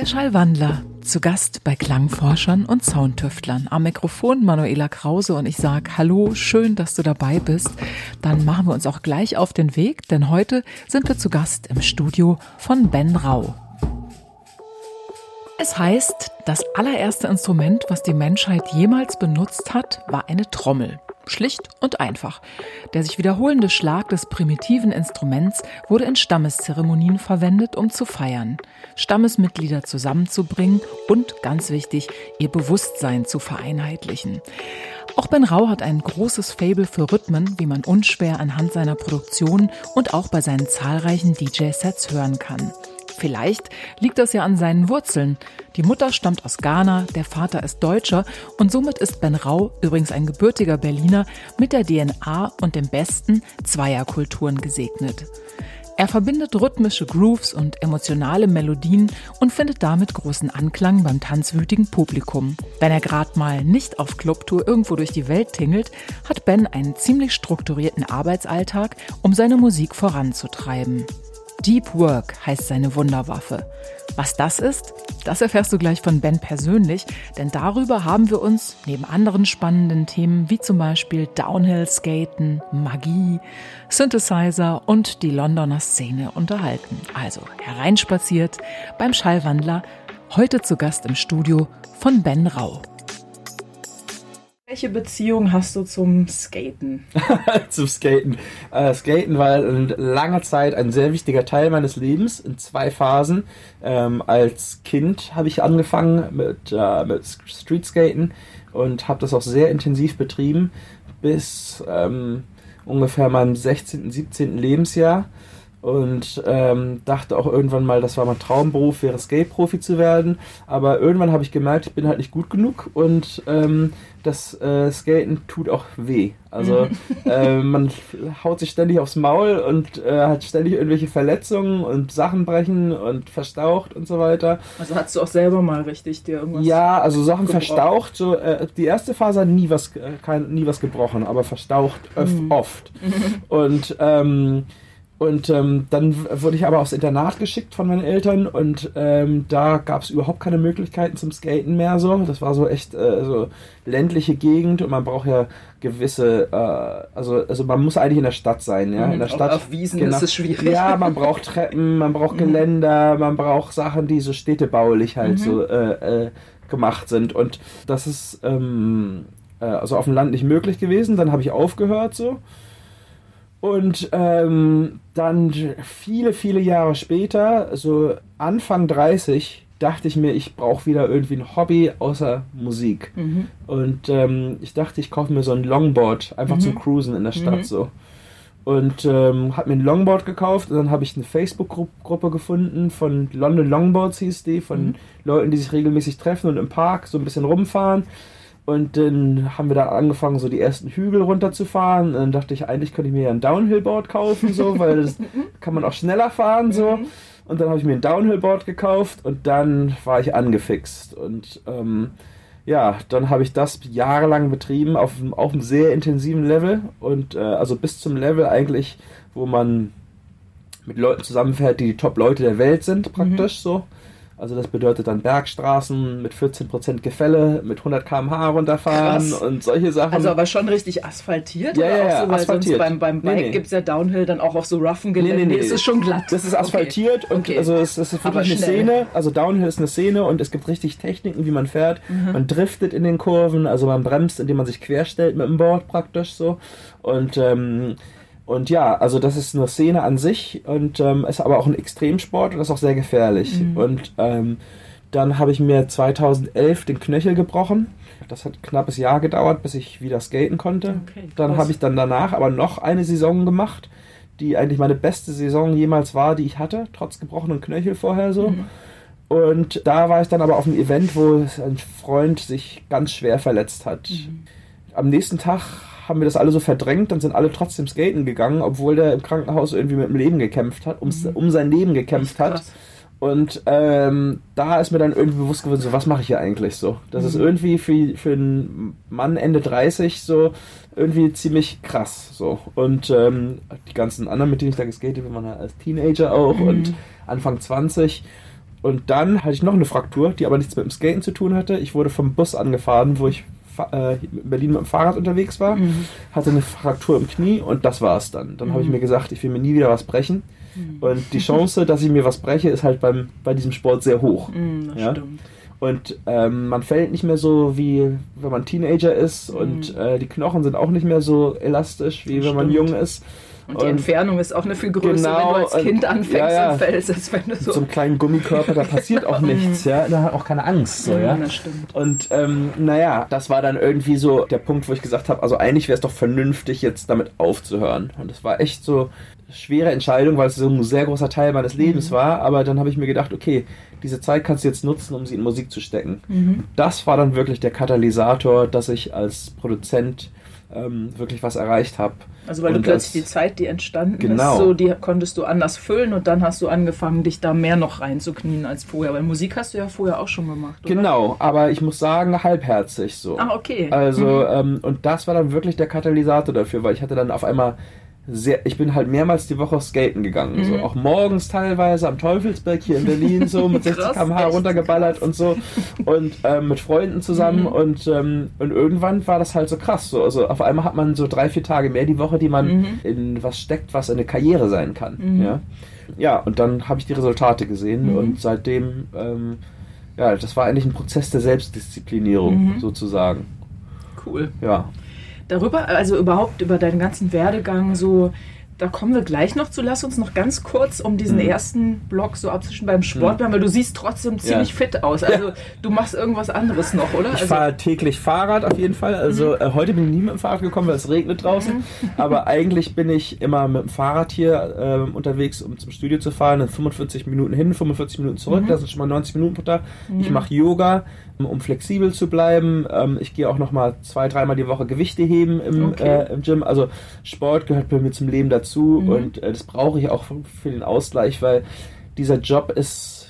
Der Schallwandler, zu Gast bei Klangforschern und Soundtüftlern. Am Mikrofon Manuela Krause und ich sage Hallo, schön, dass du dabei bist. Dann machen wir uns auch gleich auf den Weg, denn heute sind wir zu Gast im Studio von Ben Rau. Es heißt, das allererste Instrument, was die Menschheit jemals benutzt hat, war eine Trommel. Schlicht und einfach. Der sich wiederholende Schlag des primitiven Instruments wurde in Stammeszeremonien verwendet, um zu feiern, Stammesmitglieder zusammenzubringen und, ganz wichtig, ihr Bewusstsein zu vereinheitlichen. Auch Ben Rau hat ein großes Fable für Rhythmen, wie man unschwer anhand seiner Produktion und auch bei seinen zahlreichen DJ-Sets hören kann. Vielleicht liegt das ja an seinen Wurzeln. Die Mutter stammt aus Ghana, der Vater ist Deutscher und somit ist Ben Rau, übrigens ein gebürtiger Berliner, mit der DNA und dem Besten zweier Kulturen gesegnet. Er verbindet rhythmische Grooves und emotionale Melodien und findet damit großen Anklang beim tanzwütigen Publikum. Wenn er gerade mal nicht auf Clubtour irgendwo durch die Welt tingelt, hat Ben einen ziemlich strukturierten Arbeitsalltag, um seine Musik voranzutreiben. Deep Work heißt seine Wunderwaffe. Was das ist, das erfährst du gleich von Ben persönlich, denn darüber haben wir uns neben anderen spannenden Themen wie zum Beispiel Downhill Skaten, Magie, Synthesizer und die Londoner Szene unterhalten. Also hereinspaziert beim Schallwandler, heute zu Gast im Studio von Ben Rau. Welche Beziehung hast du zum Skaten? zum Skaten. Äh, Skaten war in langer Zeit ein sehr wichtiger Teil meines Lebens in zwei Phasen. Ähm, als Kind habe ich angefangen mit, äh, mit Streetskaten und habe das auch sehr intensiv betrieben bis ähm, ungefähr meinem 16., 17. Lebensjahr und ähm, dachte auch irgendwann mal, das war mein Traumberuf, wäre Skate-Profi zu werden. Aber irgendwann habe ich gemerkt, ich bin halt nicht gut genug und ähm, das äh, Skaten tut auch weh. Also äh, man haut sich ständig aufs Maul und äh, hat ständig irgendwelche Verletzungen und Sachen brechen und verstaucht und so weiter. Also hast du auch selber mal richtig dir irgendwas? Ja, also Sachen gebrochen. verstaucht. So, äh, die erste Phase hat nie was, äh, kein, nie was gebrochen, aber verstaucht mhm. oft. Und ähm, und ähm, dann wurde ich aber aufs Internat geschickt von meinen Eltern und ähm, da gab es überhaupt keine Möglichkeiten zum Skaten mehr so. Das war so echt äh, so ländliche Gegend und man braucht ja gewisse, äh, also, also man muss eigentlich in der Stadt sein, ja. Mhm, in der Stadt. Auf Wiesen genau, ist es schwierig. Ja, man braucht Treppen, man braucht mhm. Geländer, man braucht Sachen, die so städtebaulich halt mhm. so äh, äh, gemacht sind. Und das ist ähm, äh, also auf dem Land nicht möglich gewesen. Dann habe ich aufgehört so. Und ähm, dann viele, viele Jahre später, so Anfang 30, dachte ich mir, ich brauche wieder irgendwie ein Hobby außer Musik. Mhm. Und ähm, ich dachte, ich kaufe mir so ein Longboard, einfach mhm. zum Cruisen in der Stadt mhm. so. Und ähm, habe mir ein Longboard gekauft und dann habe ich eine Facebook-Gruppe gefunden von London Longboards hieß die, von mhm. Leuten, die sich regelmäßig treffen und im Park so ein bisschen rumfahren. Und dann haben wir da angefangen, so die ersten Hügel runterzufahren. Und dann dachte ich, eigentlich könnte ich mir ja ein Downhillboard kaufen, so, weil das kann man auch schneller fahren, so. Mhm. Und dann habe ich mir ein Downhillboard gekauft und dann war ich angefixt. Und ähm, ja, dann habe ich das jahrelang betrieben auf, auf einem sehr intensiven Level. Und äh, also bis zum Level eigentlich, wo man mit Leuten zusammenfährt, die die Top-Leute der Welt sind, praktisch mhm. so. Also das bedeutet dann Bergstraßen mit 14% Gefälle, mit 100 km/h runterfahren Krass. und solche Sachen. Also aber schon richtig asphaltiert? Ja, ja, ja so, asphaltiert. beim, beim Bike nee, nee. gibt es ja Downhill dann auch auf so roughen Gelände. Nee, nee, nee. Es ist schon glatt. Das ist asphaltiert okay. und okay. also es, es ist wirklich eine Szene. Also Downhill ist eine Szene und es gibt richtig Techniken, wie man fährt. Mhm. Man driftet in den Kurven, also man bremst, indem man sich querstellt mit dem Board praktisch so. Und ähm, und ja, also das ist eine Szene an sich und ähm, ist aber auch ein Extremsport und ist auch sehr gefährlich. Mhm. Und ähm, dann habe ich mir 2011 den Knöchel gebrochen. Das hat ein knappes Jahr gedauert, bis ich wieder skaten konnte. Okay, dann habe ich dann danach aber noch eine Saison gemacht, die eigentlich meine beste Saison jemals war, die ich hatte, trotz gebrochenen Knöchel vorher so. Mhm. Und da war ich dann aber auf einem Event, wo ein Freund sich ganz schwer verletzt hat. Mhm. Am nächsten Tag haben wir das alle so verdrängt, dann sind alle trotzdem skaten gegangen, obwohl der im Krankenhaus irgendwie mit dem Leben gekämpft hat, ums, mhm. um sein Leben gekämpft hat. Und ähm, da ist mir dann irgendwie bewusst geworden, so was mache ich hier eigentlich so? Das mhm. ist irgendwie für, für einen Mann Ende 30 so irgendwie ziemlich krass so. Und ähm, die ganzen anderen, mit denen ich da geskatet bin, waren halt als Teenager auch mhm. und Anfang 20. und dann hatte ich noch eine Fraktur, die aber nichts mit dem Skaten zu tun hatte. Ich wurde vom Bus angefahren, wo ich äh, in Berlin mit dem Fahrrad unterwegs war, mhm. hatte eine Fraktur im Knie und das war es dann. Dann mhm. habe ich mir gesagt, ich will mir nie wieder was brechen. Mhm. Und die Chance, dass ich mir was breche, ist halt beim, bei diesem Sport sehr hoch. Mhm, ja? Stimmt. Und ähm, man fällt nicht mehr so, wie wenn man Teenager ist. Und mhm. äh, die Knochen sind auch nicht mehr so elastisch, wie wenn man jung ist. Und die und Entfernung ist auch eine viel größer, genau, wenn du als Kind anfängst ja, ja. und fällst, als wenn du so. Mit so einem kleinen Gummikörper, da passiert auch nichts, ja. Da hat auch keine Angst, so, ja. Das stimmt. Und ähm, naja, das war dann irgendwie so der Punkt, wo ich gesagt habe, also eigentlich wäre es doch vernünftig, jetzt damit aufzuhören. Und es war echt so eine schwere Entscheidung, weil es so ein sehr großer Teil meines Lebens mhm. war. Aber dann habe ich mir gedacht, okay, diese Zeit kannst du jetzt nutzen, um sie in Musik zu stecken. Mhm. Das war dann wirklich der Katalysator, dass ich als Produzent ähm, wirklich was erreicht habe. Also weil und du plötzlich die Zeit, die entstanden genau. ist, so, die konntest du anders füllen und dann hast du angefangen, dich da mehr noch reinzuknien als vorher. Weil Musik hast du ja vorher auch schon gemacht. Oder? Genau, aber ich muss sagen, halbherzig so. Ah, okay. Also, mhm. ähm, und das war dann wirklich der Katalysator dafür, weil ich hatte dann auf einmal sehr, ich bin halt mehrmals die Woche skaten gegangen. Mhm. So. Auch morgens teilweise am Teufelsberg hier in Berlin so mit 60 km/h runtergeballert und so. Und ähm, mit Freunden zusammen. Mhm. Und, ähm, und irgendwann war das halt so krass. So. Also auf einmal hat man so drei, vier Tage mehr die Woche, die man mhm. in was steckt, was eine Karriere sein kann. Mhm. Ja? ja, und dann habe ich die Resultate gesehen mhm. und seitdem, ähm, ja, das war eigentlich ein Prozess der Selbstdisziplinierung mhm. sozusagen. Cool. Ja darüber, also überhaupt über deinen ganzen Werdegang so da kommen wir gleich noch zu. Lass uns noch ganz kurz um diesen mhm. ersten Block so abzwischen beim Sport mhm. weil du siehst trotzdem ziemlich ja. fit aus. Also ja. du machst irgendwas anderes noch, oder? Ich also, fahre täglich Fahrrad auf jeden Fall. Also mhm. äh, heute bin ich nie mit dem Fahrrad gekommen, weil es regnet draußen. Mhm. Aber eigentlich bin ich immer mit dem Fahrrad hier äh, unterwegs, um zum Studio zu fahren. Dann 45 Minuten hin, 45 Minuten zurück. Mhm. Das sind schon mal 90 Minuten pro Tag. Ich mhm. mache Yoga um flexibel zu bleiben. Ähm, ich gehe auch noch mal zwei, dreimal die Woche Gewichte heben im, okay. äh, im Gym. Also Sport gehört bei mir zum Leben dazu mhm. und äh, das brauche ich auch für den Ausgleich, weil dieser Job ist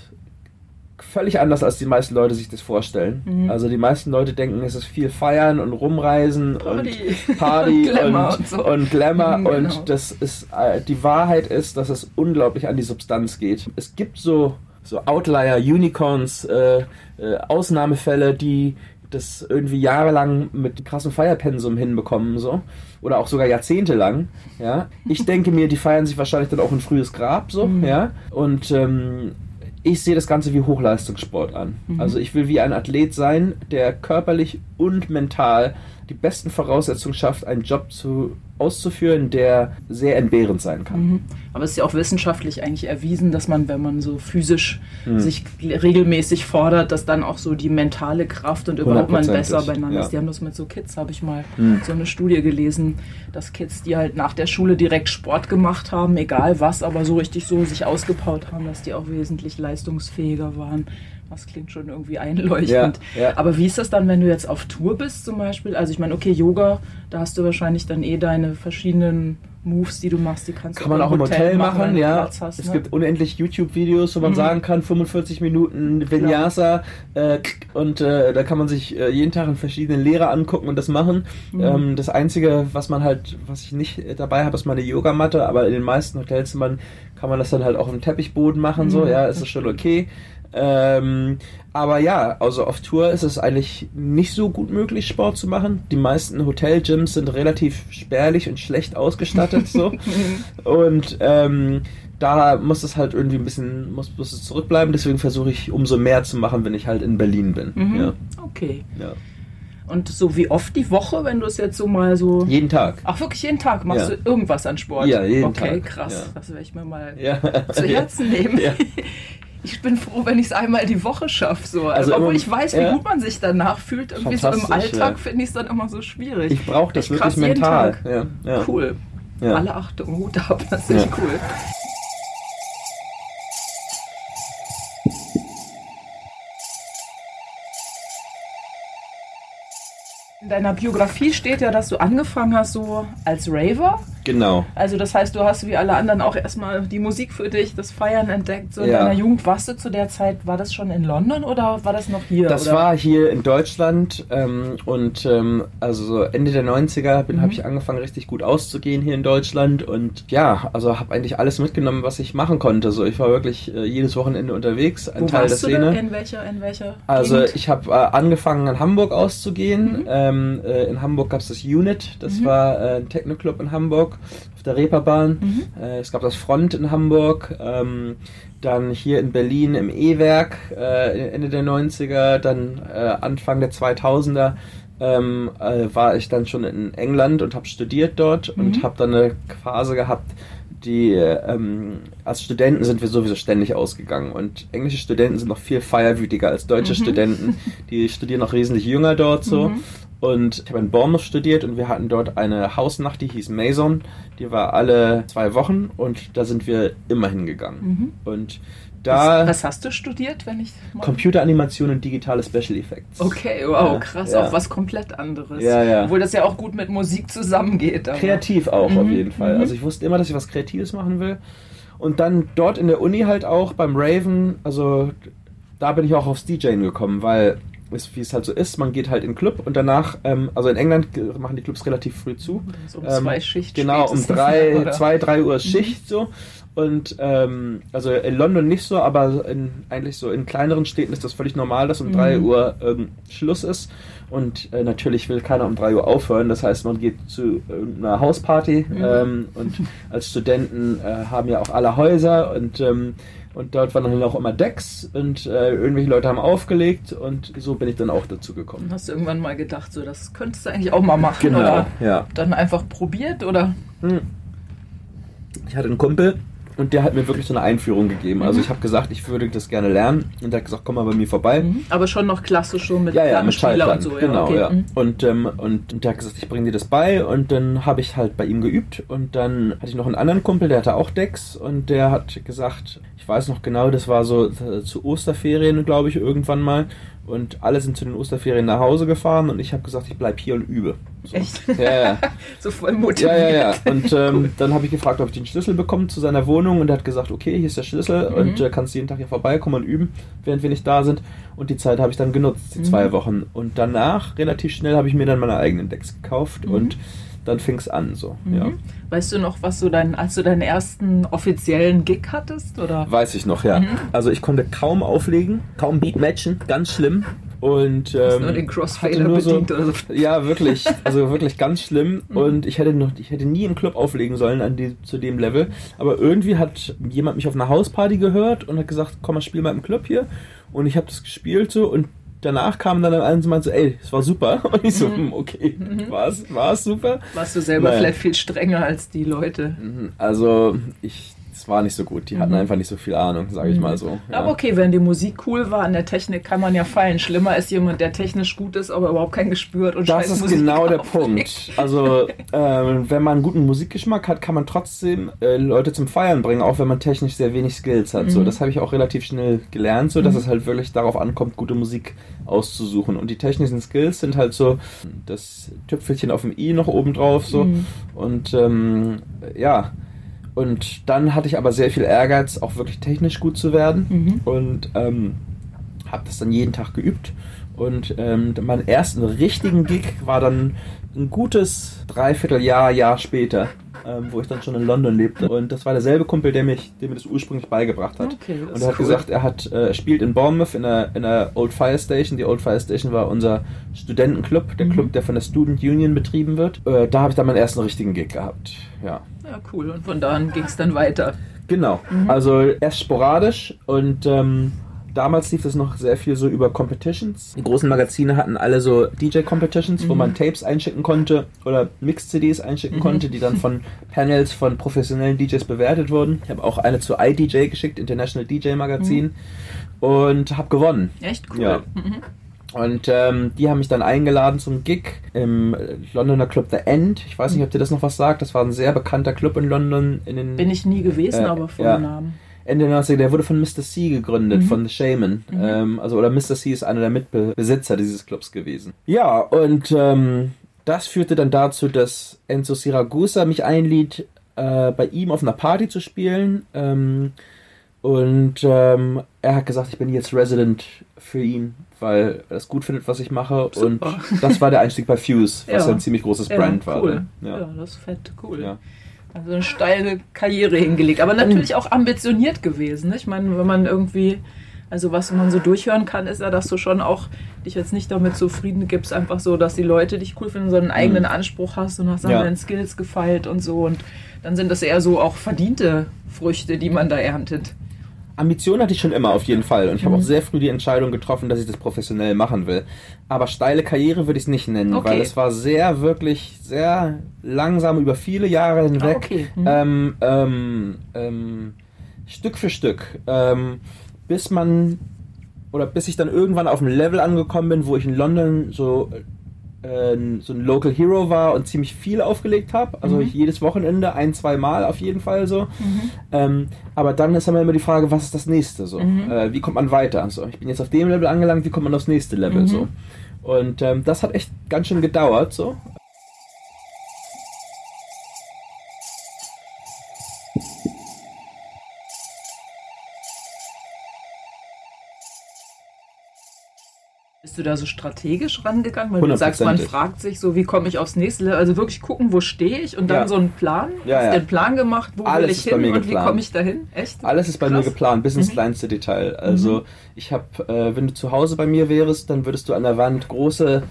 völlig anders, als die meisten Leute sich das vorstellen. Mhm. Also die meisten Leute denken, es ist viel Feiern und Rumreisen Party. und Party Glamour und, und, so. und, Glamour mhm, genau. und das ist äh, die Wahrheit ist, dass es unglaublich an die Substanz geht. Es gibt so so Outlier, Unicorns, äh, äh, Ausnahmefälle, die das irgendwie jahrelang mit krassem Feierpensum hinbekommen, so. Oder auch sogar jahrzehntelang, ja. Ich denke mir, die feiern sich wahrscheinlich dann auch ein frühes Grab, so, mhm. ja. Und ähm, ich sehe das Ganze wie Hochleistungssport an. Mhm. Also ich will wie ein Athlet sein, der körperlich und mental die besten Voraussetzungen schafft, einen Job zu auszuführen, der sehr entbehrend sein kann. Mhm. Aber es ist ja auch wissenschaftlich eigentlich erwiesen, dass man, wenn man so physisch mhm. sich regelmäßig fordert, dass dann auch so die mentale Kraft und überhaupt man besser beieinander ja. ist. Die haben das mit so Kids, habe ich mal mhm. so eine Studie gelesen, dass Kids, die halt nach der Schule direkt Sport gemacht haben, egal was, aber so richtig so sich ausgebaut haben, dass die auch wesentlich leistungsfähiger waren. Das klingt schon irgendwie einleuchtend. Ja, ja. Aber wie ist das dann, wenn du jetzt auf Tour bist zum Beispiel? Also ich meine, okay, Yoga, da hast du wahrscheinlich dann eh deine verschiedenen Moves, die du machst, die kannst kann du man auch im Hotel, Hotel machen, machen ja. Hast, es ne? gibt unendlich YouTube-Videos, wo man mhm. sagen kann, 45 Minuten Vinyasa äh, und äh, da kann man sich äh, jeden Tag einen verschiedenen Lehrer angucken und das machen. Mhm. Ähm, das Einzige, was man halt, was ich nicht dabei habe, ist meine Yogamatte, aber in den meisten Hotelzimmern kann man das dann halt auch im Teppichboden machen, mhm. so, ja, ist das schon okay. Ähm, aber ja, also auf Tour ist es eigentlich nicht so gut möglich, Sport zu machen. Die meisten Hotelgyms sind relativ spärlich und schlecht ausgestattet so. und ähm, da muss es halt irgendwie ein bisschen, muss, muss es zurückbleiben. Deswegen versuche ich umso mehr zu machen, wenn ich halt in Berlin bin. Mhm. Ja. Okay. Ja. Und so wie oft die Woche, wenn du es jetzt so mal so. Jeden Tag. Ach, wirklich jeden Tag machst ja. du irgendwas an Sport? Ja, jeden okay, Tag. Okay, krass. Ja. Das werde ich mir mal zu Herzen nehmen. ich bin froh, wenn ich es einmal die Woche schaffe. So. Also Obwohl ich weiß, wie ja. gut man sich danach fühlt. Irgendwie so im Alltag ja. finde ich es dann immer so schwierig. Ich brauche das wirklich mental. Ja. Cool. Alle Achtung, Hut ab, das ist echt cool. In deiner Biografie steht ja, dass du angefangen hast so als Raver. Genau. Also das heißt, du hast wie alle anderen auch erstmal die Musik für dich, das Feiern entdeckt. So in ja. deiner Jugend warst du zu der Zeit, war das schon in London oder war das noch hier? Das oder? war hier in Deutschland ähm, und ähm, also Ende der 90er mhm. habe ich angefangen richtig gut auszugehen hier in Deutschland und ja, also habe eigentlich alles mitgenommen, was ich machen konnte. So ich war wirklich äh, jedes Wochenende unterwegs, ein Wo Teil der Szene. In welcher in welcher Also Gegend? ich habe äh, angefangen in Hamburg auszugehen. Mhm. Ähm, äh, in Hamburg gab es das Unit, das mhm. war äh, ein Techno-Club in Hamburg auf der Reeperbahn. Mhm. Äh, es gab das Front in Hamburg. Ähm, dann hier in Berlin im E-Werk äh, Ende der 90er, dann äh, Anfang der 2000er ähm, äh, war ich dann schon in England und habe studiert dort mhm. und habe dann eine Phase gehabt, die ähm, als Studenten sind wir sowieso ständig ausgegangen und englische Studenten sind noch viel feierwütiger als deutsche mhm. Studenten. Die studieren noch wesentlich jünger dort so. Mhm. Und ich habe in Bournemouth studiert und wir hatten dort eine Hausnacht, die hieß Maison. Die war alle zwei Wochen und da sind wir immer hingegangen. Mhm. Und da. Was, was, hast du studiert, wenn ich. Computeranimation und digitale Special Effects. Okay, wow, krass, ja. auch was komplett anderes. Ja, ja. Obwohl das ja auch gut mit Musik zusammengeht. Aber. Kreativ auch, mhm. auf jeden Fall. Mhm. Also ich wusste immer, dass ich was Kreatives machen will. Und dann dort in der Uni halt auch beim Raven, also da bin ich auch aufs DJing gekommen, weil ist, wie es halt so ist, man geht halt in den Club und danach, ähm, also in England machen die Clubs relativ früh zu. So um ähm, zwei Schicht. Genau, um drei, oder? zwei, drei Uhr mhm. Schicht so. Und ähm, also in London nicht so, aber in, eigentlich so in kleineren Städten ist das völlig normal, dass um mhm. 3 Uhr ähm, Schluss ist. Und äh, natürlich will keiner um 3 Uhr aufhören. Das heißt, man geht zu einer Hausparty mhm. ähm, und als Studenten äh, haben ja auch alle Häuser und ähm, und dort waren dann auch immer Decks und äh, irgendwelche Leute haben aufgelegt und so bin ich dann auch dazu gekommen. Hast du irgendwann mal gedacht, so das könntest du eigentlich auch mal machen? Genau, oder ja. Dann einfach probiert oder? Hm. Ich hatte einen Kumpel, und der hat mir wirklich so eine Einführung gegeben. Also mhm. ich habe gesagt, ich würde das gerne lernen. Und der hat gesagt, komm mal bei mir vorbei. Mhm. Aber schon noch klassisch schon mit ja, ja, mit und so. Genau, okay. ja. Mhm. Und, ähm, und, und der hat gesagt, ich bringe dir das bei. Und dann habe ich halt bei ihm geübt. Und dann hatte ich noch einen anderen Kumpel, der hatte auch Decks. Und der hat gesagt, ich weiß noch genau, das war so äh, zu Osterferien, glaube ich, irgendwann mal. Und alle sind zu den Osterferien nach Hause gefahren und ich habe gesagt, ich bleibe hier und übe. So. Echt? Ja, ja. so voll motiviert. Ja, ja, ja. Und ähm, cool. dann habe ich gefragt, ob ich den Schlüssel bekomme zu seiner Wohnung und er hat gesagt, okay, hier ist der Schlüssel mhm. und äh, kannst jeden Tag hier vorbeikommen und üben, während wir nicht da sind. Und die Zeit habe ich dann genutzt, die mhm. zwei Wochen. Und danach, relativ schnell, habe ich mir dann meine eigenen Decks gekauft mhm. und dann fing es an so. Mhm. Ja. Weißt du noch, was du dein, als du deinen ersten offiziellen Gig hattest? Oder? Weiß ich noch, ja. Mhm. Also ich konnte kaum auflegen, kaum Beat matchen, ganz schlimm. Und ähm, nur den Crossfader nur so, oder so. Ja, wirklich, also wirklich ganz schlimm. Mhm. Und ich hätte noch, ich hätte nie im Club auflegen sollen an die, zu dem Level. Aber irgendwie hat jemand mich auf einer Hausparty gehört und hat gesagt, komm mal, spiel mal im Club hier. Und ich habe das gespielt so und danach kam dann eins und meinte so, ey, es war super. Und ich so, mhm. Hm, okay, mhm. war es super? Warst du selber naja. vielleicht viel strenger als die Leute? Mhm. Also, ich es war nicht so gut. Die hatten mhm. einfach nicht so viel Ahnung, sage ich mhm. mal so. Ja. Aber okay, wenn die Musik cool war, an der Technik kann man ja feilen. Schlimmer ist jemand, der technisch gut ist, aber überhaupt kein Gespür hat und Das ist Musik genau der Punkt. Also, äh, wenn man einen guten Musikgeschmack hat, kann man trotzdem äh, Leute zum Feiern bringen, auch wenn man technisch sehr wenig Skills hat. Mhm. So, das habe ich auch relativ schnell gelernt, so dass mhm. es halt wirklich darauf ankommt, gute Musik auszusuchen. Und die technischen Skills sind halt so das Tüpfelchen auf dem i noch oben drauf so. Mhm. Und ähm, ja und dann hatte ich aber sehr viel Ehrgeiz, auch wirklich technisch gut zu werden. Mhm. Und ähm, habe das dann jeden Tag geübt. Und ähm, meinen ersten richtigen Gig war dann ein gutes Dreivierteljahr, Jahr später, ähm, wo ich dann schon in London lebte. Und das war derselbe Kumpel, der, mich, der mir das ursprünglich beigebracht hat. Okay, und er hat cool. gesagt, er hat äh, spielt in Bournemouth in der, in der Old Fire Station. Die Old Fire Station war unser Studentenclub, der mhm. Club, der von der Student Union betrieben wird. Äh, da habe ich dann meinen ersten richtigen Gig gehabt. Ja. Ja, cool. Und von da an ging es dann weiter. Genau. Mhm. Also erst sporadisch und ähm, damals lief das noch sehr viel so über Competitions. Die großen Magazine hatten alle so DJ-Competitions, mhm. wo man Tapes einschicken konnte oder Mix-CDs einschicken mhm. konnte, die dann von Panels von professionellen DJs bewertet wurden. Ich habe auch eine zu iDJ geschickt, International DJ Magazin, mhm. und habe gewonnen. Echt cool. Ja. Und ähm, die haben mich dann eingeladen zum Gig im Londoner Club The End. Ich weiß nicht, ob dir das noch was sagt. Das war ein sehr bekannter Club in London. In den, Bin ich nie gewesen, äh, aber von ja. Namen. Ende der 90er, der wurde von Mr. C gegründet, mhm. von The Shaman. Mhm. Ähm, also, oder Mr. C ist einer der Mitbesitzer dieses Clubs gewesen. Ja, und ähm, das führte dann dazu, dass Enzo Siragusa mich einliet, äh, bei ihm auf einer Party zu spielen. Ähm, und ähm, er hat gesagt, ich bin jetzt Resident für ihn, weil er es gut findet, was ich mache. Super. Und das war der Einstieg bei Fuse, was ja. ein ziemlich großes Brand ja, cool. war. Ja. ja, das ist fett, cool. Ja. Also eine steile Karriere hingelegt, aber natürlich auch ambitioniert gewesen. Ne? Ich meine, wenn man irgendwie, also was man so durchhören kann, ist ja, dass du schon auch dich jetzt nicht damit zufrieden gibst, einfach so, dass die Leute dich cool finden, sondern einen eigenen mhm. Anspruch hast und hast dann ja. deine Skills gefeilt und so. Und dann sind das eher so auch verdiente Früchte, die man da erntet. Ambition hatte ich schon immer auf jeden Fall und ich habe auch mhm. sehr früh die Entscheidung getroffen, dass ich das professionell machen will. Aber steile Karriere würde ich es nicht nennen, okay. weil es war sehr, wirklich sehr langsam über viele Jahre hinweg, ah, okay. mhm. ähm, ähm, ähm, Stück für Stück, ähm, bis man oder bis ich dann irgendwann auf einem Level angekommen bin, wo ich in London so äh, so ein Local Hero war und ziemlich viel aufgelegt habe. Also mhm. jedes Wochenende ein, zwei Mal auf jeden Fall so. Mhm. Ähm, aber dann ist immer die Frage, was ist das nächste so? Mhm. Äh, wie kommt man weiter? So, ich bin jetzt auf dem Level angelangt, wie kommt man aufs nächste Level mhm. so? Und ähm, das hat echt ganz schön gedauert so. Du da so strategisch rangegangen? Weil du sagst, man fragt sich so, wie komme ich aufs nächste Level? Also wirklich gucken, wo stehe ich und dann ja. so einen Plan. Ja, Hast ja. den Plan gemacht, wo Alles will ich hin und wie komme ich dahin? Echt? Alles ist bei Krass. mir geplant, bis ins mhm. kleinste Detail. Also mhm. ich habe, äh, wenn du zu Hause bei mir wärst, dann würdest du an der Wand große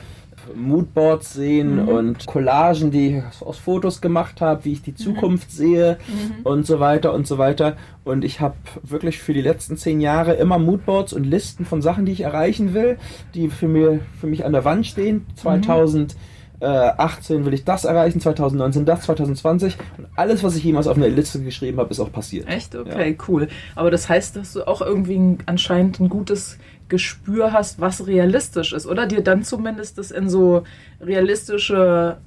Moodboards sehen mhm. und Collagen, die ich aus Fotos gemacht habe, wie ich die mhm. Zukunft mhm. sehe mhm. und so weiter und so weiter. Und ich habe wirklich für die letzten zehn Jahre immer Moodboards und Listen von Sachen, die ich erreichen will, die für, mir, für mich an der Wand stehen. 2018 will ich das erreichen, 2019 das, 2020 und alles, was ich jemals auf einer Liste geschrieben habe, ist auch passiert. Echt? Okay, ja. cool. Aber das heißt, dass du auch irgendwie ein, anscheinend ein gutes Gespür hast, was realistisch ist, oder dir dann zumindest das in so realistische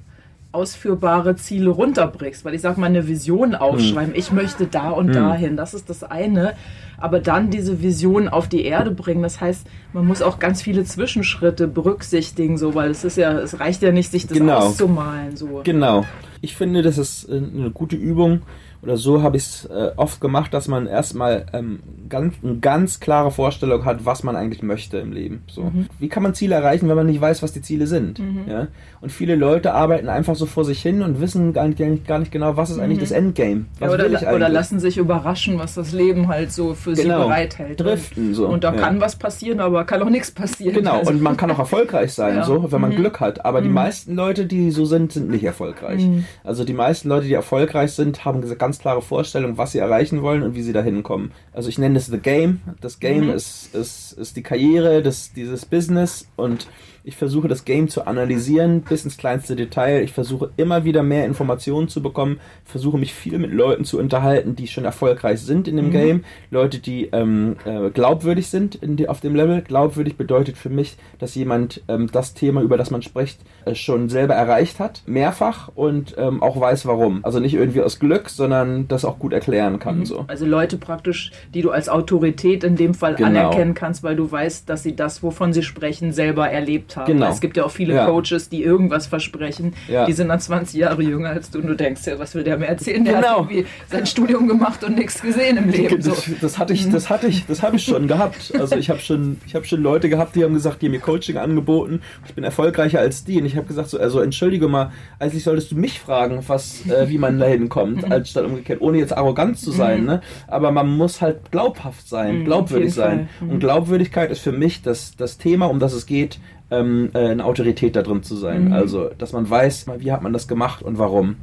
ausführbare Ziele runterbrichst, weil ich sag mal eine Vision aufschreiben, hm. ich möchte da und hm. dahin, das ist das eine, aber dann diese Vision auf die Erde bringen, das heißt, man muss auch ganz viele Zwischenschritte berücksichtigen, so, weil es ist ja, es reicht ja nicht, sich das genau. auszumalen, so. Genau. Ich finde, das ist äh, eine gute Übung, oder so habe ich es äh, oft gemacht, dass man erstmal ähm, ganz, eine ganz klare Vorstellung hat, was man eigentlich möchte im Leben. So. Mhm. Wie kann man Ziele erreichen, wenn man nicht weiß, was die Ziele sind? Mhm. Ja? Und viele Leute arbeiten einfach so vor sich hin und wissen gar nicht, gar nicht genau, was ist eigentlich mhm. das Endgame. Was ja, oder, oder, lassen sich überraschen, was das Leben halt so für genau. sie bereithält. Driften so. Und da ja. kann was passieren, aber kann auch nichts passieren. Genau, also. und man kann auch erfolgreich sein, ja. so, wenn man mhm. Glück hat. Aber die mhm. meisten Leute, die so sind, sind nicht erfolgreich. Mhm. Also die meisten Leute, die erfolgreich sind, haben diese ganz klare Vorstellung, was sie erreichen wollen und wie sie da hinkommen. Also ich nenne es The Game. Das Game mhm. ist, ist, ist die Karriere, das, dieses Business und ich versuche das Game zu analysieren bis ins kleinste Detail. Ich versuche immer wieder mehr Informationen zu bekommen. Ich versuche mich viel mit Leuten zu unterhalten, die schon erfolgreich sind in dem mhm. Game. Leute, die ähm, äh, glaubwürdig sind die, auf dem Level. Glaubwürdig bedeutet für mich, dass jemand ähm, das Thema, über das man spricht, schon selber erreicht hat, mehrfach und ähm, auch weiß warum. Also nicht irgendwie aus Glück, sondern das auch gut erklären kann. Mhm. So. Also Leute praktisch, die du als Autorität in dem Fall genau. anerkennen kannst, weil du weißt, dass sie das, wovon sie sprechen, selber erlebt haben. Genau. Es gibt ja auch viele ja. Coaches, die irgendwas versprechen. Ja. Die sind dann 20 Jahre jünger als du und du denkst ja, was will der mir erzählen? Der genau. hat irgendwie sein Studium gemacht und nichts gesehen im Leben. Das, so. das hatte ich, das hatte ich, das habe ich schon gehabt. Also ich habe schon, ich habe schon Leute gehabt, die haben gesagt, die haben mir Coaching angeboten. Ich bin erfolgreicher als die und ich habe gesagt so, also entschuldige mal, eigentlich solltest du mich fragen, was, äh, wie man da hinkommt, als statt umgekehrt, ohne jetzt arrogant zu sein. Mhm. Ne? Aber man muss halt glaubhaft sein, mhm, glaubwürdig sein. Und Glaubwürdigkeit ist für mich das, das Thema, um das es geht, ähm, äh, eine Autorität da drin zu sein. Mhm. Also, dass man weiß, wie hat man das gemacht und warum.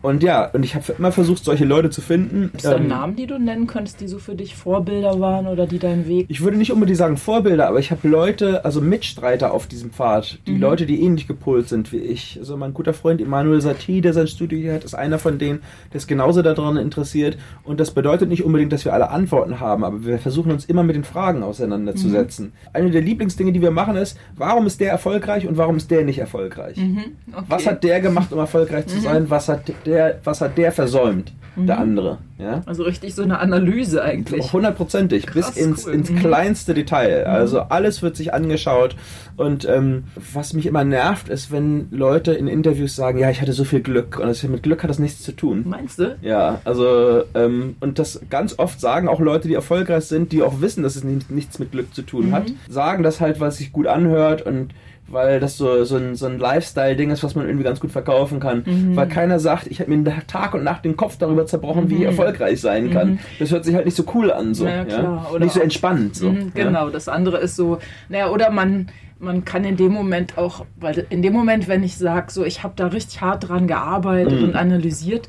Und ja, und ich habe immer versucht, solche Leute zu finden. Gibt es ähm, Namen, die du nennen könntest, die so für dich Vorbilder waren oder die deinen Weg? Ich würde nicht unbedingt sagen Vorbilder, aber ich habe Leute, also Mitstreiter auf diesem Pfad, die mhm. Leute, die ähnlich gepolt sind wie ich. Also mein guter Freund Emanuel Satie, der sein Studio hier hat, ist einer von denen, der ist genauso daran interessiert. Und das bedeutet nicht unbedingt, dass wir alle Antworten haben, aber wir versuchen uns immer mit den Fragen auseinanderzusetzen. Mhm. Eine der Lieblingsdinge, die wir machen, ist, warum ist der erfolgreich und warum ist der nicht erfolgreich? Mhm. Okay. Was hat der gemacht, um erfolgreich zu mhm. sein? Was hat der, was hat der versäumt? der mhm. andere. Ja? Also richtig so eine Analyse eigentlich. Hundertprozentig, bis ins, cool. ins mhm. kleinste Detail. Mhm. Also alles wird sich angeschaut. Und ähm, was mich immer nervt, ist, wenn Leute in Interviews sagen, ja, ich hatte so viel Glück. Und das, mit Glück hat das nichts zu tun. Meinst du? Ja, also ähm, und das ganz oft sagen auch Leute, die erfolgreich sind, die auch wissen, dass es nichts mit Glück zu tun mhm. hat, sagen das halt, weil es sich gut anhört und weil das so, so ein, so ein Lifestyle-Ding ist, was man irgendwie ganz gut verkaufen kann. Mhm. Weil keiner sagt, ich habe mir Tag und Nacht den Kopf darüber zerbrochen, mhm. wie ich mhm. erfolgreich sein kann. Mhm. Das hört sich halt nicht so cool an, so. Ja, ja? Nicht so entspannt. So. Mhm, genau, ja? das andere ist so, naja, oder man, man kann in dem Moment auch, weil in dem Moment, wenn ich sage, so, ich habe da richtig hart dran gearbeitet und analysiert,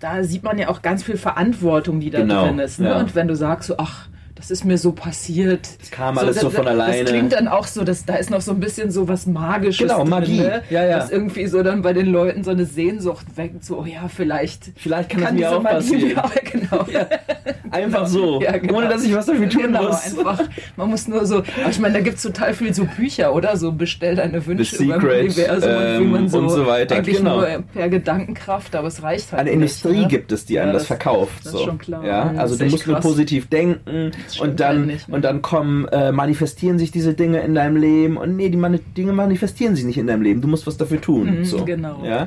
da sieht man ja auch ganz viel Verantwortung, die da genau. drin ist. Ne? Und wenn du sagst, so, ach, das ist mir so passiert. Das kam alles so, so von alleine. Das klingt dann auch so, dass da ist noch so ein bisschen so was Magisches genau, drin, Magie. Ne? Ja, ja. Dass irgendwie so dann bei den Leuten so eine Sehnsucht weckt, so, oh ja, vielleicht. Vielleicht kann, kann das mir auch Magie passieren. Mir auch, genau. Ja. Einfach so, ja, genau. ohne dass ich was dafür tun genau, muss. Einfach, man muss nur so, aber ich meine, da gibt es total viel so Bücher, oder? So bestell deine Wünsche über Universum ähm, und wie man so, und so weiter. eigentlich genau. nur per Gedankenkraft, aber es reicht halt Eine nicht, Industrie ne? gibt es, die einem das, das, verkauft. Das so. ist schon klar. Ja? Also du musst krass. nur positiv denken und dann halt und dann kommen, äh, manifestieren sich diese Dinge in deinem Leben und nee, die Dinge manifestieren sich nicht in deinem Leben. Du musst was dafür tun. Mhm, so. Genau. Ja?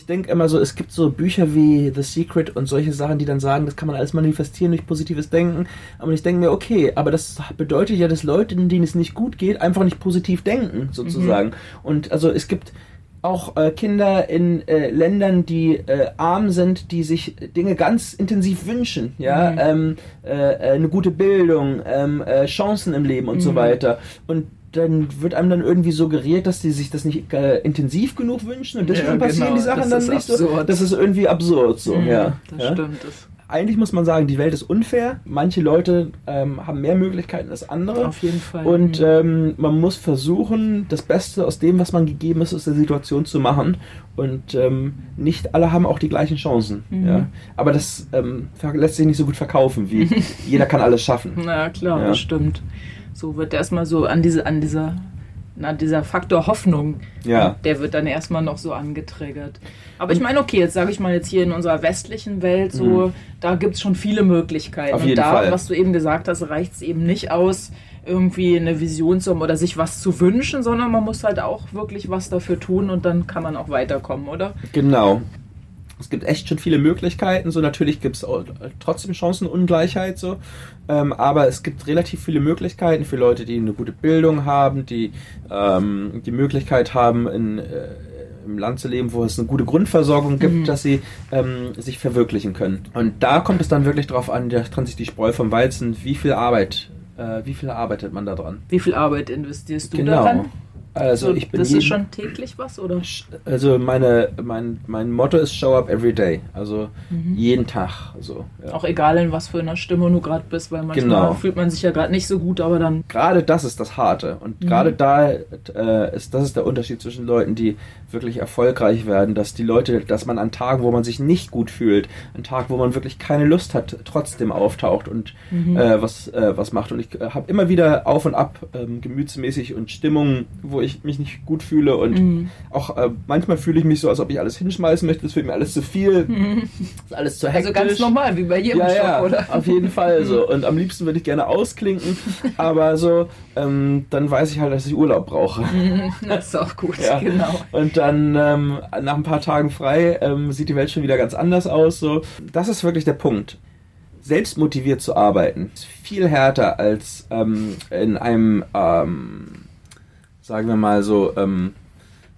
Ich denke immer so, es gibt so Bücher wie The Secret und solche Sachen, die dann sagen, das kann man alles manifestieren durch positives Denken. Aber ich denke mir, okay, aber das bedeutet ja, dass Leute, denen es nicht gut geht, einfach nicht positiv denken, sozusagen. Mhm. Und also es gibt auch äh, Kinder in äh, Ländern, die äh, arm sind, die sich Dinge ganz intensiv wünschen, ja, mhm. ähm, äh, äh, eine gute Bildung, ähm, äh, Chancen im Leben und mhm. so weiter. Und dann wird einem dann irgendwie suggeriert, dass die sich das nicht intensiv genug wünschen und deswegen ja, passieren genau. die Sachen das dann nicht absurd. so. Das ist irgendwie absurd so, mhm, ja. Das ja? stimmt. Das eigentlich muss man sagen, die Welt ist unfair. Manche Leute ähm, haben mehr Möglichkeiten als andere. Auf jeden Fall. Und ähm, man muss versuchen, das Beste aus dem, was man gegeben ist, aus der Situation zu machen. Und ähm, nicht alle haben auch die gleichen Chancen. Mhm. Ja? Aber das ähm, lässt sich nicht so gut verkaufen, wie jeder kann alles schaffen. Na klar, ja. das stimmt. So wird erstmal so an diese, an dieser na, dieser Faktor Hoffnung, ja. der wird dann erstmal noch so angetriggert. Aber ich meine, okay, jetzt sage ich mal jetzt hier in unserer westlichen Welt so, mhm. da gibt es schon viele Möglichkeiten. Auf jeden Und da, Fall. was du eben gesagt hast, reicht es eben nicht aus, irgendwie eine Vision zu haben oder sich was zu wünschen, sondern man muss halt auch wirklich was dafür tun und dann kann man auch weiterkommen, oder? Genau. Es gibt echt schon viele Möglichkeiten. So natürlich gibt es trotzdem Chancenungleichheit so, ähm, aber es gibt relativ viele Möglichkeiten für Leute, die eine gute Bildung haben, die ähm, die Möglichkeit haben in äh, im Land zu leben, wo es eine gute Grundversorgung gibt, mhm. dass sie ähm, sich verwirklichen können. Und da kommt es dann wirklich darauf an, da trennt sich die Spreu vom Weizen, wie viel Arbeit, äh, wie viel arbeitet man da dran? Wie viel Arbeit investierst du genau. daran? Also ich bin das ist schon täglich was oder? Also meine mein, mein Motto ist Show up every day, also mhm. jeden Tag. So, ja. Auch egal in was für einer Stimmung du gerade bist, weil manchmal genau. fühlt man sich ja gerade nicht so gut, aber dann. Gerade das ist das Harte und mhm. gerade da äh, ist das ist der Unterschied zwischen Leuten, die wirklich erfolgreich werden, dass die Leute, dass man an Tagen, wo man sich nicht gut fühlt, an Tagen, wo man wirklich keine Lust hat, trotzdem auftaucht und mhm. äh, was äh, was macht. Und ich äh, habe immer wieder auf und ab ähm, gemütsmäßig und Stimmungen, wo ich mich nicht gut fühle und mhm. auch äh, manchmal fühle ich mich so, als ob ich alles hinschmeißen möchte. Das wird mir alles zu viel, mhm. ist alles zu hektisch. Also ganz normal, wie bei jedem ja, Shop, ja, oder? Auf jeden Fall so. Und am liebsten würde ich gerne ausklinken, aber so, ähm, dann weiß ich halt, dass ich Urlaub brauche. Mhm, das ist auch gut, ja. genau. Und dann ähm, nach ein paar Tagen frei ähm, sieht die Welt schon wieder ganz anders aus. So. Das ist wirklich der Punkt selbst motiviert zu arbeiten, ist viel härter als ähm, in einem ähm, sagen wir mal so, ähm,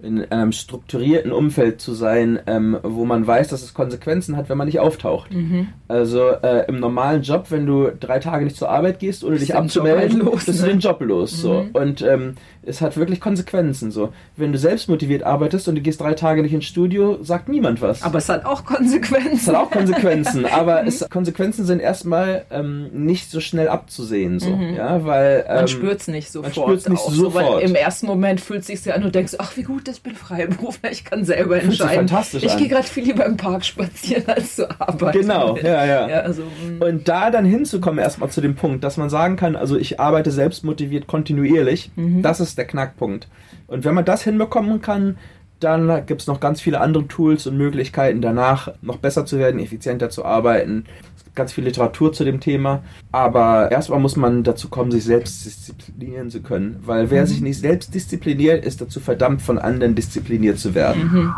in einem strukturierten Umfeld zu sein, ähm, wo man weiß, dass es Konsequenzen hat, wenn man nicht auftaucht. Mhm. Also äh, im normalen Job, wenn du drei Tage nicht zur Arbeit gehst, ohne dich abzumelden, los, bist ne? du den Job los. Mhm. So. Und ähm, es hat wirklich Konsequenzen. So. Wenn du selbst motiviert arbeitest und du gehst drei Tage nicht ins Studio, sagt niemand was. Aber es hat auch Konsequenzen. Es hat auch Konsequenzen, aber es, Konsequenzen sind erstmal ähm, nicht so schnell abzusehen. So. Mhm. Ja, weil, man ähm, spürt es nicht sofort. Man spürt es nicht auch, sofort. So, Im ersten Moment fühlt es sich an und denkst, ach wie gut ich bin Freiberufler, ich kann selber entscheiden. Fantastisch ich gehe gerade viel lieber im Park spazieren als zur Arbeit. Genau, ja, ja. ja also, mm. und da dann hinzukommen, erstmal zu dem Punkt, dass man sagen kann, also ich arbeite selbst motiviert kontinuierlich, mhm. das ist der Knackpunkt. Und wenn man das hinbekommen kann, dann gibt es noch ganz viele andere Tools und Möglichkeiten danach noch besser zu werden, effizienter zu arbeiten. Ganz viel Literatur zu dem Thema. Aber erstmal muss man dazu kommen, sich selbst disziplinieren zu können. Weil wer mhm. sich nicht selbst diszipliniert, ist dazu verdammt, von anderen diszipliniert zu werden. Mhm.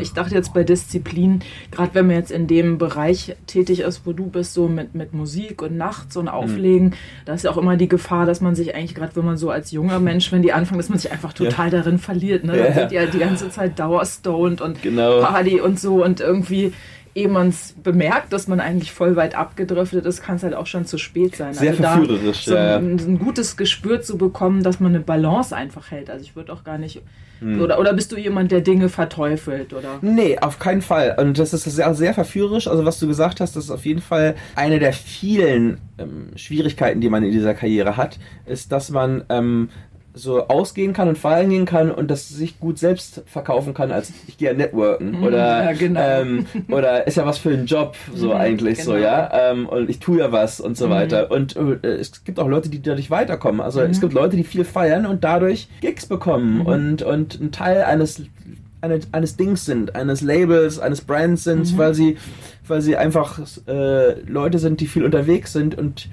Ich dachte jetzt bei Disziplin, gerade wenn man jetzt in dem Bereich tätig ist, wo du bist, so mit, mit Musik und Nachts und Auflegen, mhm. da ist ja auch immer die Gefahr, dass man sich eigentlich, gerade wenn man so als junger Mensch, wenn die anfangen, dass man sich einfach total ja. darin verliert. Ne? Da ja. wird ja die ganze Zeit dauerstoned und genau. Party und so und irgendwie ehe man es bemerkt, dass man eigentlich voll weit abgedriftet ist, kann es halt auch schon zu spät sein. Sehr also verführerisch, so ja. Ein, ein, gutes Gespür zu bekommen, dass man eine Balance einfach hält. Also ich würde auch gar nicht. Hm. Oder, oder bist du jemand, der Dinge verteufelt? Oder? Nee, auf keinen Fall. Und das ist sehr, sehr verführerisch. Also was du gesagt hast, das ist auf jeden Fall eine der vielen ähm, Schwierigkeiten, die man in dieser Karriere hat, ist, dass man ähm, so ausgehen kann und feiern gehen kann und das sich gut selbst verkaufen kann, als ich gehe ja networken mhm, oder ja, genau. ähm, oder ist ja was für einen Job so mhm, eigentlich genau. so ja ähm, und ich tue ja was und so mhm. weiter und äh, es gibt auch Leute, die dadurch weiterkommen. Also es mhm. gibt Leute, die viel feiern und dadurch Gigs bekommen mhm. und und ein Teil eines eines, eines Dings sind, eines Labels, eines Brands sind, mhm. weil sie weil sie einfach äh, Leute sind, die viel unterwegs sind und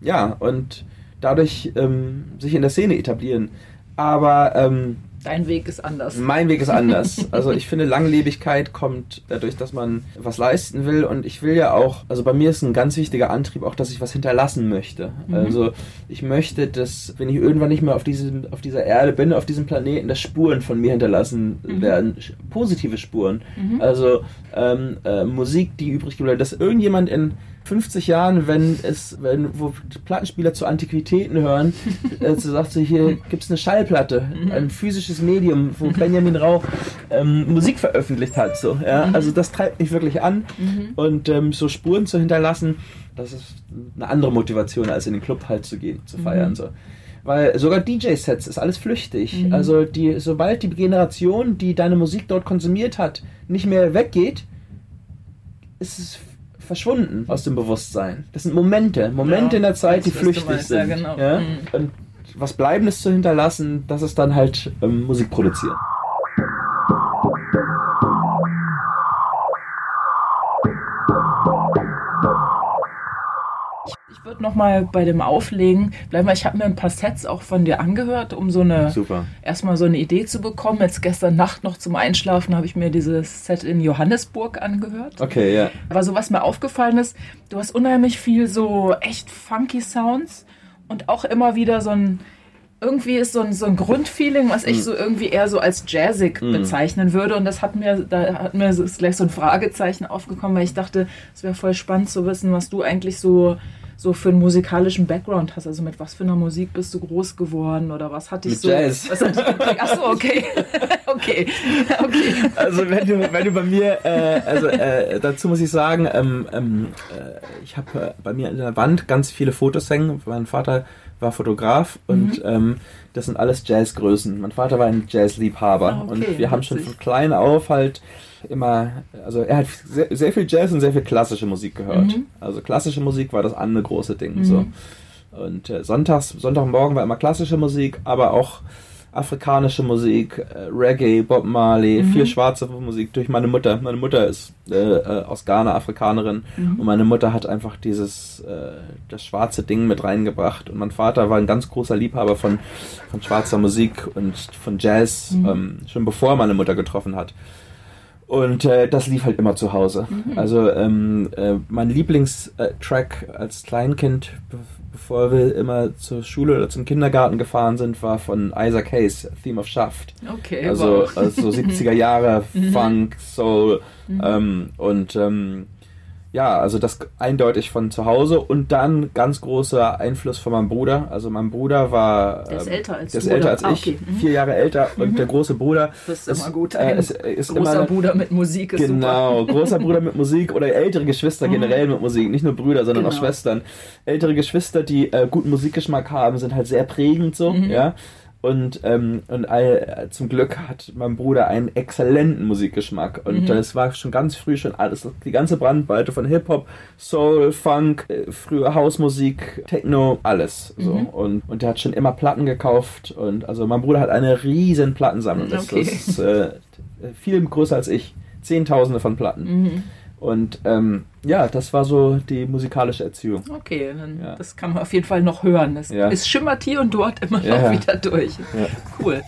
ja und dadurch ähm, sich in der Szene etablieren. Aber ähm, Dein Weg ist anders. Mein Weg ist anders. Also ich finde, Langlebigkeit kommt dadurch, dass man was leisten will. Und ich will ja auch, also bei mir ist ein ganz wichtiger Antrieb auch, dass ich was hinterlassen möchte. Mhm. Also ich möchte, dass, wenn ich irgendwann nicht mehr auf, diesem, auf dieser Erde bin, auf diesem Planeten, dass Spuren von mir hinterlassen mhm. werden. Positive Spuren. Mhm. Also ähm, äh, Musik, die übrig bleibt, dass irgendjemand in 50 Jahren, wenn es, wenn, wo Plattenspieler zu Antiquitäten hören, äh, so sagt sie, hier gibt es eine Schallplatte, mhm. ein physisches Medium, wo Benjamin Rauch ähm, Musik veröffentlicht hat. So, ja? Mhm. Also das treibt mich wirklich an. Mhm. Und ähm, so Spuren zu hinterlassen, das ist eine andere Motivation, als in den Club halt zu gehen, zu feiern. So. Weil sogar DJ-Sets ist alles flüchtig. Mhm. Also die, sobald die Generation, die deine Musik dort konsumiert hat, nicht mehr weggeht, ist es verschwunden aus dem Bewusstsein. Das sind Momente, Momente ja, in der Zeit, die flüchtig meinst, sind. Ja, genau. ja? Mhm. Und was Bleibendes zu hinterlassen, das ist dann halt ähm, Musik produzieren. Würde noch mal bei dem Auflegen bleiben, weil ich habe mir ein paar Sets auch von dir angehört, um so eine Super. erstmal so eine Idee zu bekommen. Jetzt gestern Nacht noch zum Einschlafen habe ich mir dieses Set in Johannesburg angehört. Okay, ja. Aber so was mir aufgefallen ist, du hast unheimlich viel so echt funky Sounds und auch immer wieder so ein irgendwie ist so ein, so ein Grundfeeling, was ich mm. so irgendwie eher so als jazzig mm. bezeichnen würde. Und das hat mir, da hat mir gleich so ein Fragezeichen aufgekommen, weil ich dachte, es wäre voll spannend zu wissen, was du eigentlich so so für einen musikalischen Background hast. Also mit was für einer Musik bist du groß geworden oder was hat dich mit so. Jazz. Was hat dich, achso, okay. okay. okay. Also wenn du, wenn du bei mir, äh, also äh, dazu muss ich sagen, ähm, ähm, äh, ich habe äh, bei mir in der Wand ganz viele Fotos hängen. Mein Vater war Fotograf und mhm. ähm, das sind alles Jazzgrößen. Mein Vater war ein Jazzliebhaber ah, okay, und wir haben schon von klein auf halt immer, also er hat sehr, sehr, viel Jazz und sehr viel klassische Musik gehört. Mhm. Also klassische Musik war das andere große Ding. Mhm. So. Und äh, sonntags, Sonntagmorgen war immer klassische Musik, aber auch afrikanische Musik, äh, Reggae, Bob Marley, mhm. viel schwarze Musik durch meine Mutter. Meine Mutter ist äh, äh, aus Ghana, Afrikanerin mhm. und meine Mutter hat einfach dieses äh, das schwarze Ding mit reingebracht und mein Vater war ein ganz großer Liebhaber von von schwarzer Musik und von Jazz mhm. ähm, schon bevor er meine Mutter getroffen hat. Und äh, das lief halt immer zu Hause. Mhm. Also ähm, äh, mein Lieblingstrack als Kleinkind, be bevor wir immer zur Schule oder zum Kindergarten gefahren sind, war von Isaac Hayes, Theme of Shaft. Okay. Also, wow. also so 70er Jahre mhm. Funk, Soul mhm. ähm, und ähm, ja, also das eindeutig von zu Hause und dann ganz großer Einfluss von meinem Bruder. Also mein Bruder war der ist ähm, älter als, der ist älter als ah, okay. ich, mhm. vier Jahre älter mhm. und der große Bruder. Das ist, immer gut. Äh, ist, ist großer immer, Bruder mit Musik ist Genau, super. großer Bruder mit Musik oder ältere Geschwister mhm. generell mit Musik, nicht nur Brüder, sondern genau. auch Schwestern. Ältere Geschwister, die äh, guten Musikgeschmack haben, sind halt sehr prägend so, mhm. ja. Und, ähm, und all, zum Glück hat mein Bruder einen exzellenten Musikgeschmack. Und mhm. es war schon ganz früh schon alles, die ganze Brandweite von Hip-Hop, Soul, Funk, äh, frühe Hausmusik, Techno, alles. So. Mhm. Und, und der hat schon immer Platten gekauft. Und also mein Bruder hat eine riesen Plattensammlung. Das, okay. ist äh, viel größer als ich. Zehntausende von Platten. Mhm. Und ähm, ja, das war so die musikalische Erziehung. Okay, dann, ja. das kann man auf jeden Fall noch hören. Es, ja. es schimmert hier und dort immer noch wieder durch. Cool.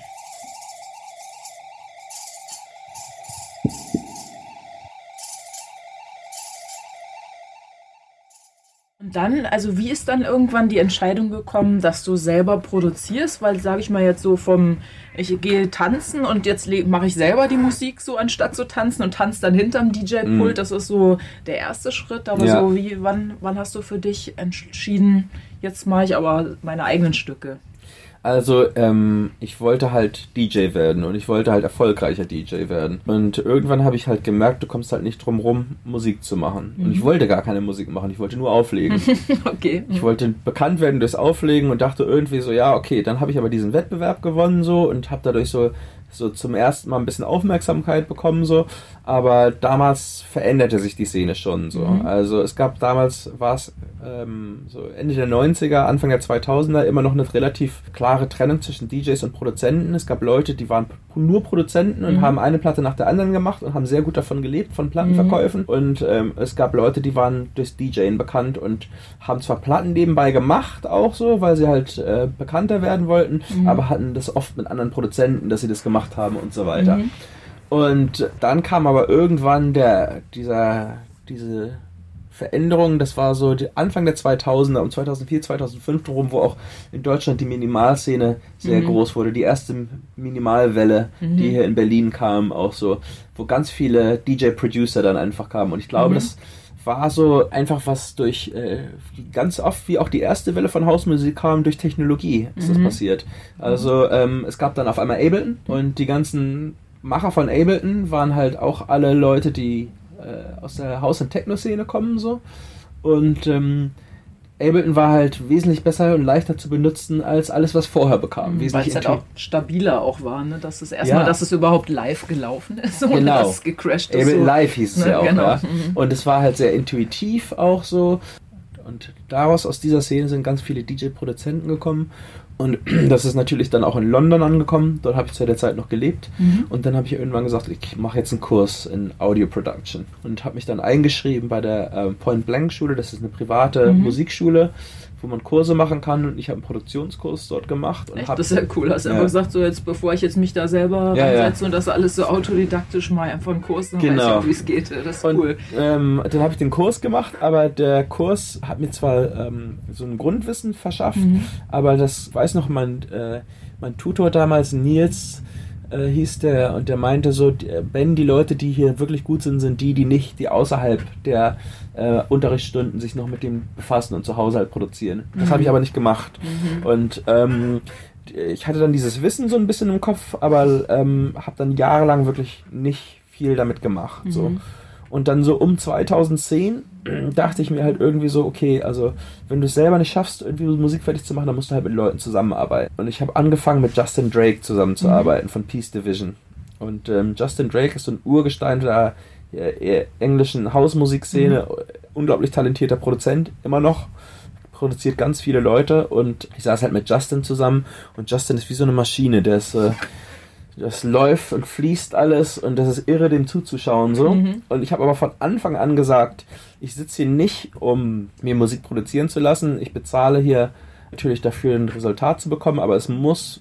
Dann, also wie ist dann irgendwann die Entscheidung gekommen, dass du selber produzierst? Weil, sage ich mal jetzt so vom, ich gehe tanzen und jetzt mache ich selber die Musik so, anstatt zu tanzen und tanze dann hinterm DJ-Pult. Mhm. Das ist so der erste Schritt. Aber ja. so wie, wann, wann hast du für dich entschieden, jetzt mache ich aber meine eigenen Stücke? Also, ähm, ich wollte halt DJ werden und ich wollte halt erfolgreicher DJ werden. Und irgendwann habe ich halt gemerkt, du kommst halt nicht drum rum, Musik zu machen. Mhm. Und ich mhm. wollte gar keine Musik machen, ich wollte nur auflegen. okay. Ich wollte bekannt werden durchs Auflegen und dachte irgendwie so, ja, okay, dann habe ich aber diesen Wettbewerb gewonnen so und habe dadurch so so zum ersten Mal ein bisschen Aufmerksamkeit bekommen so aber damals veränderte sich die Szene schon so. Mhm. Also es gab damals, war es ähm, so Ende der 90er, Anfang der 2000er immer noch eine relativ klare Trennung zwischen DJs und Produzenten. Es gab Leute, die waren nur Produzenten und mhm. haben eine Platte nach der anderen gemacht und haben sehr gut davon gelebt, von Plattenverkäufen. Mhm. Und ähm, es gab Leute, die waren durchs DJing bekannt und haben zwar Platten nebenbei gemacht, auch so, weil sie halt äh, bekannter werden wollten, mhm. aber hatten das oft mit anderen Produzenten, dass sie das gemacht haben und so weiter. Mhm. Und dann kam aber irgendwann der, dieser, diese Veränderung, das war so Anfang der 2000er, um 2004, 2005 rum, wo auch in Deutschland die Minimalszene sehr mhm. groß wurde. Die erste Minimalwelle, mhm. die hier in Berlin kam, auch so, wo ganz viele DJ-Producer dann einfach kamen. Und ich glaube, mhm. das war so einfach was durch, äh, ganz oft, wie auch die erste Welle von Hausmusik kam, durch Technologie ist das mhm. passiert. Also ähm, es gab dann auf einmal Ableton und die ganzen Macher von Ableton waren halt auch alle Leute, die äh, aus der House- und Techno-Szene kommen so. Und ähm, Ableton war halt wesentlich besser und leichter zu benutzen als alles, was vorher bekam. Mhm, weil es halt auch stabiler auch war, ne? Dass es erstmal, ja. dass es überhaupt live gelaufen ist und genau. dass es gecrashed ist. Ableton so. Live hieß es ne? ja auch, genau. ja. Mhm. Und es war halt sehr intuitiv auch so. Und daraus, aus dieser Szene, sind ganz viele DJ-Produzenten gekommen. Und das ist natürlich dann auch in London angekommen. Dort habe ich zu der Zeit noch gelebt. Mhm. Und dann habe ich irgendwann gesagt, ich mache jetzt einen Kurs in Audio Production. Und habe mich dann eingeschrieben bei der äh, Point Blank Schule. Das ist eine private mhm. Musikschule wo man Kurse machen kann und ich habe einen Produktionskurs dort gemacht. Und Echt, hab, das ist ja cool. Hast du ja. einfach gesagt, so jetzt bevor ich jetzt mich da selber ja, reinsetze ja. und das alles so autodidaktisch mal einfach einen Kurs, dann genau. weiß ich auch, wie es geht. Das ist und, cool. Ähm, dann habe ich den Kurs gemacht, aber der Kurs hat mir zwar ähm, so ein Grundwissen verschafft, mhm. aber das weiß noch mein, äh, mein Tutor damals, Nils, äh, hieß der, und der meinte so, Ben, die Leute, die hier wirklich gut sind, sind die, die nicht, die außerhalb der äh, Unterrichtsstunden sich noch mit dem befassen und zu Hause halt produzieren. Das mhm. habe ich aber nicht gemacht. Mhm. Und ähm, ich hatte dann dieses Wissen so ein bisschen im Kopf, aber ähm, habe dann jahrelang wirklich nicht viel damit gemacht. Mhm. So. Und dann so um 2010 dachte ich mir halt irgendwie so, okay, also wenn du es selber nicht schaffst, irgendwie Musik fertig zu machen, dann musst du halt mit Leuten zusammenarbeiten. Und ich habe angefangen mit Justin Drake zusammenzuarbeiten mhm. von Peace Division. Und ähm, Justin Drake ist so ein Urgestein der äh, englischen Hausmusikszene, mhm. unglaublich talentierter Produzent, immer noch produziert ganz viele Leute und ich saß halt mit Justin zusammen und Justin ist wie so eine Maschine, der ist äh, das läuft und fließt alles und das ist irre, dem zuzuschauen so. Mhm. Und ich habe aber von Anfang an gesagt, ich sitze hier nicht, um mir Musik produzieren zu lassen. Ich bezahle hier natürlich dafür ein Resultat zu bekommen, aber es muss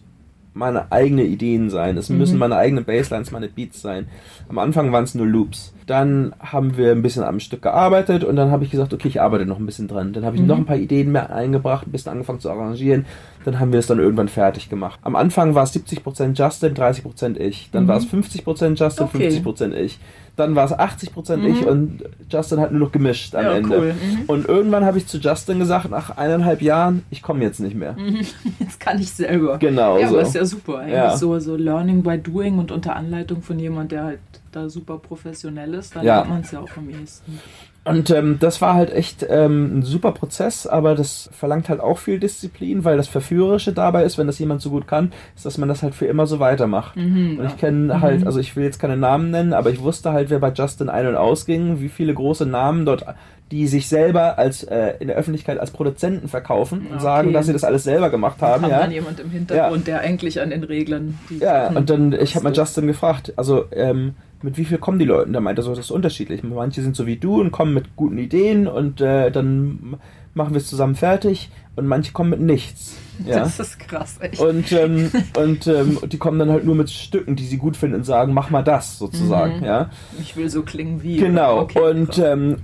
meine eigene Ideen sein. Es mhm. müssen meine eigenen Basslines, meine Beats sein. Am Anfang waren es nur Loops. Dann haben wir ein bisschen am Stück gearbeitet und dann habe ich gesagt, okay, ich arbeite noch ein bisschen dran. Dann habe ich mhm. noch ein paar Ideen mehr eingebracht, ein bisschen angefangen zu arrangieren. Dann haben wir es dann irgendwann fertig gemacht. Am Anfang war es 70% Justin, 30% ich. Dann mhm. war es 50% Justin, okay. 50% ich. Dann war es 80% mhm. ich und Justin hat nur noch gemischt am ja, Ende. Cool. Mhm. Und irgendwann habe ich zu Justin gesagt, nach eineinhalb Jahren, ich komme jetzt nicht mehr. Mhm. Jetzt kann ich selber. Genau. Ja, so. aber ist ja super. Ja. So, so Learning by Doing und unter Anleitung von jemand, der halt da super professionell ist, dann ja. hat man es ja auch am ehesten. Und ähm, das war halt echt ähm, ein super Prozess, aber das verlangt halt auch viel Disziplin, weil das Verführerische dabei ist, wenn das jemand so gut kann, ist, dass man das halt für immer so weitermacht. Mhm, und ich kenne mhm. halt, also ich will jetzt keine Namen nennen, aber ich wusste halt, wer bei Justin ein- und ausging, wie viele große Namen dort die sich selber als äh, in der Öffentlichkeit als Produzenten verkaufen und okay. sagen, dass sie das alles selber gemacht haben. ja. dann jemand im Hintergrund, ja. der eigentlich an den Reglern. Ja, und dann ich habe mal Justin gefragt, also ähm, mit wie viel kommen die Leute? Da meinte er so, das ist unterschiedlich. Manche sind so wie du und kommen mit guten Ideen und äh, dann machen wir es zusammen fertig und manche kommen mit nichts. Ja? Das ist krass, echt. Und, ähm, und ähm, die kommen dann halt nur mit Stücken, die sie gut finden und sagen, mach mal das sozusagen. Mhm. Ja? Ich will so klingen wie. Genau. Okay, und ähm,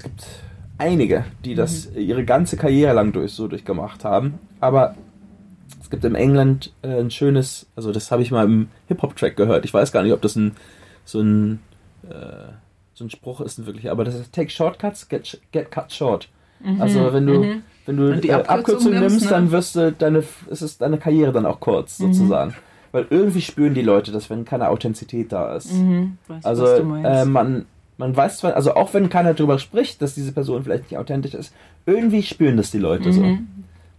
einige, die das mhm. ihre ganze Karriere lang durch so durchgemacht haben. Aber es gibt in England äh, ein schönes, also das habe ich mal im Hip-Hop-Track gehört. Ich weiß gar nicht, ob das ein so ein äh, so ein Spruch ist wirklich, aber das ist Take Shortcuts, get, get cut short. Mhm, also wenn du, mhm. wenn du die äh, Abkürzung, nimmst, nimmst ne? dann wirst du deine, ist es deine Karriere dann auch kurz, mhm. sozusagen. Weil irgendwie spüren die Leute das, wenn keine Authentizität da ist. Mhm, weiß, also äh, man, man weiß zwar, also auch wenn keiner darüber spricht, dass diese Person vielleicht nicht authentisch ist, irgendwie spüren das die Leute so. Mhm.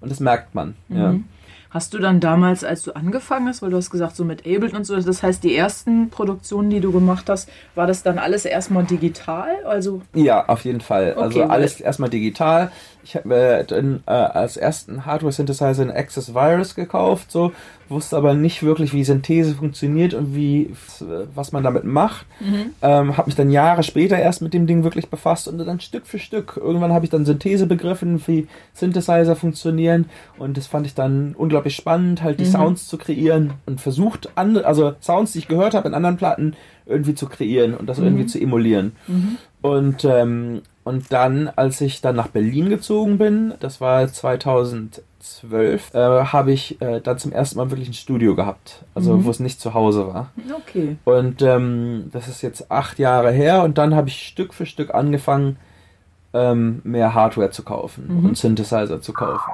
Und das merkt man. Ja. Mhm. Hast du dann damals, als du angefangen hast, weil du hast gesagt, so mit Ableton und so, das heißt, die ersten Produktionen, die du gemacht hast, war das dann alles erstmal digital? Also ja, auf jeden Fall. Okay, also alles erstmal digital. Ich habe mir dann äh, als ersten Hardware-Synthesizer einen Access Virus gekauft, so wusste aber nicht wirklich, wie Synthese funktioniert und wie was man damit macht. Mhm. Ähm, habe mich dann Jahre später erst mit dem Ding wirklich befasst und dann Stück für Stück. Irgendwann habe ich dann Synthese begriffen, wie Synthesizer funktionieren und das fand ich dann unglaublich spannend, halt die mhm. Sounds zu kreieren und versucht, andere, also Sounds, die ich gehört habe in anderen Platten, irgendwie zu kreieren und das mhm. irgendwie zu emulieren. Mhm. Und ähm, und dann, als ich dann nach Berlin gezogen bin, das war 2012, äh, habe ich äh, dann zum ersten Mal wirklich ein Studio gehabt. Also mhm. wo es nicht zu Hause war. Okay. Und ähm, das ist jetzt acht Jahre her und dann habe ich Stück für Stück angefangen, ähm, mehr Hardware zu kaufen mhm. und Synthesizer zu kaufen.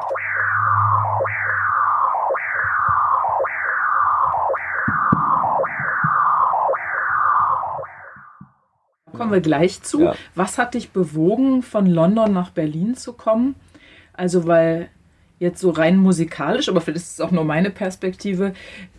Kommen wir gleich zu. Ja. Was hat dich bewogen, von London nach Berlin zu kommen? Also, weil jetzt so rein musikalisch, aber vielleicht ist es auch nur meine Perspektive,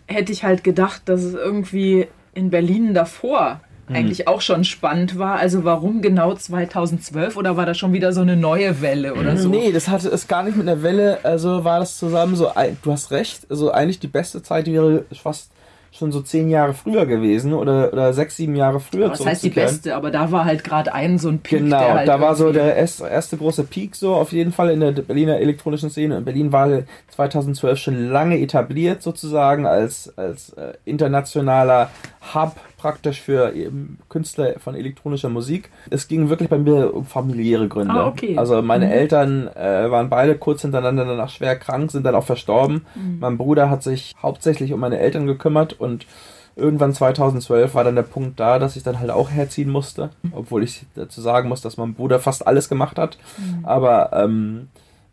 hätte ich halt gedacht, dass es irgendwie in Berlin davor hm. eigentlich auch schon spannend war. Also warum genau 2012 oder war das schon wieder so eine neue Welle oder so? Nee, das hatte es gar nicht mit einer Welle, also war das zusammen so, du hast recht, also eigentlich die beste Zeit wäre fast schon so zehn Jahre früher gewesen oder, oder sechs, sieben Jahre früher. Das heißt die beste, aber da war halt gerade ein so ein Peak. Genau, halt da war so der erste, große Peak so auf jeden Fall in der Berliner elektronischen Szene. Und Berlin war 2012 schon lange etabliert sozusagen als, als äh, internationaler Hub praktisch für Künstler von elektronischer Musik. Es ging wirklich bei mir um familiäre Gründe. Ah, okay. Also meine mhm. Eltern äh, waren beide kurz hintereinander danach schwer krank, sind dann auch verstorben. Mhm. Mein Bruder hat sich hauptsächlich um meine Eltern gekümmert und irgendwann 2012 war dann der Punkt da, dass ich dann halt auch herziehen musste, obwohl ich dazu sagen muss, dass mein Bruder fast alles gemacht hat. Mhm. Aber ähm,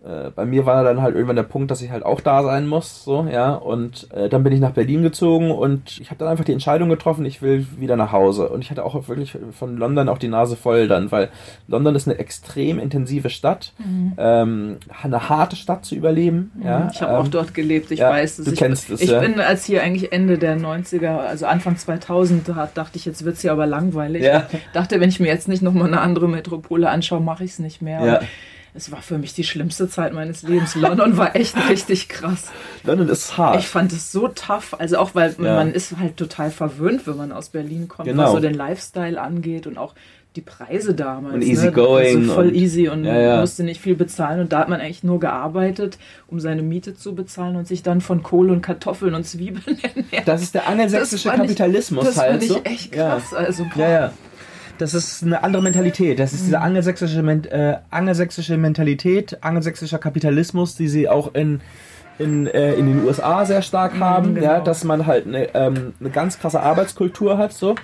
äh, bei mir war dann halt irgendwann der Punkt, dass ich halt auch da sein muss, so, ja, und äh, dann bin ich nach Berlin gezogen und ich habe dann einfach die Entscheidung getroffen, ich will wieder nach Hause und ich hatte auch wirklich von London auch die Nase voll dann, weil London ist eine extrem intensive Stadt, mhm. ähm, eine harte Stadt zu überleben, mhm. ja. Ich habe ähm, auch dort gelebt, ich ja, weiß es. Du ich, kennst es, Ich ja. bin, als hier eigentlich Ende der 90er, also Anfang 2000, dachte ich, jetzt wird's hier aber langweilig. Ja. Ich dachte, wenn ich mir jetzt nicht nochmal eine andere Metropole anschaue, mache ich es nicht mehr. Ja es war für mich die schlimmste Zeit meines Lebens. London war echt richtig krass. London ist hart. Ich fand es so tough. Also auch, weil ja. man ist halt total verwöhnt, wenn man aus Berlin kommt, genau. was so den Lifestyle angeht und auch die Preise damals. Und easy ne? going. Also voll und, easy und ja, ja. musste nicht viel bezahlen. Und da hat man eigentlich nur gearbeitet, um seine Miete zu bezahlen und sich dann von Kohle und Kartoffeln und Zwiebeln ernährt. Das ist der angelsächsische Kapitalismus ich, das halt. Das fand ich echt krass. Also, boah. ja, ja das ist eine andere Mentalität. Das ist diese mhm. angelsächsische, äh, angelsächsische Mentalität, angelsächsischer Kapitalismus, die sie auch in, in, äh, in den USA sehr stark mhm, haben, genau. ja, dass man halt eine, ähm, eine ganz krasse Arbeitskultur hat, so.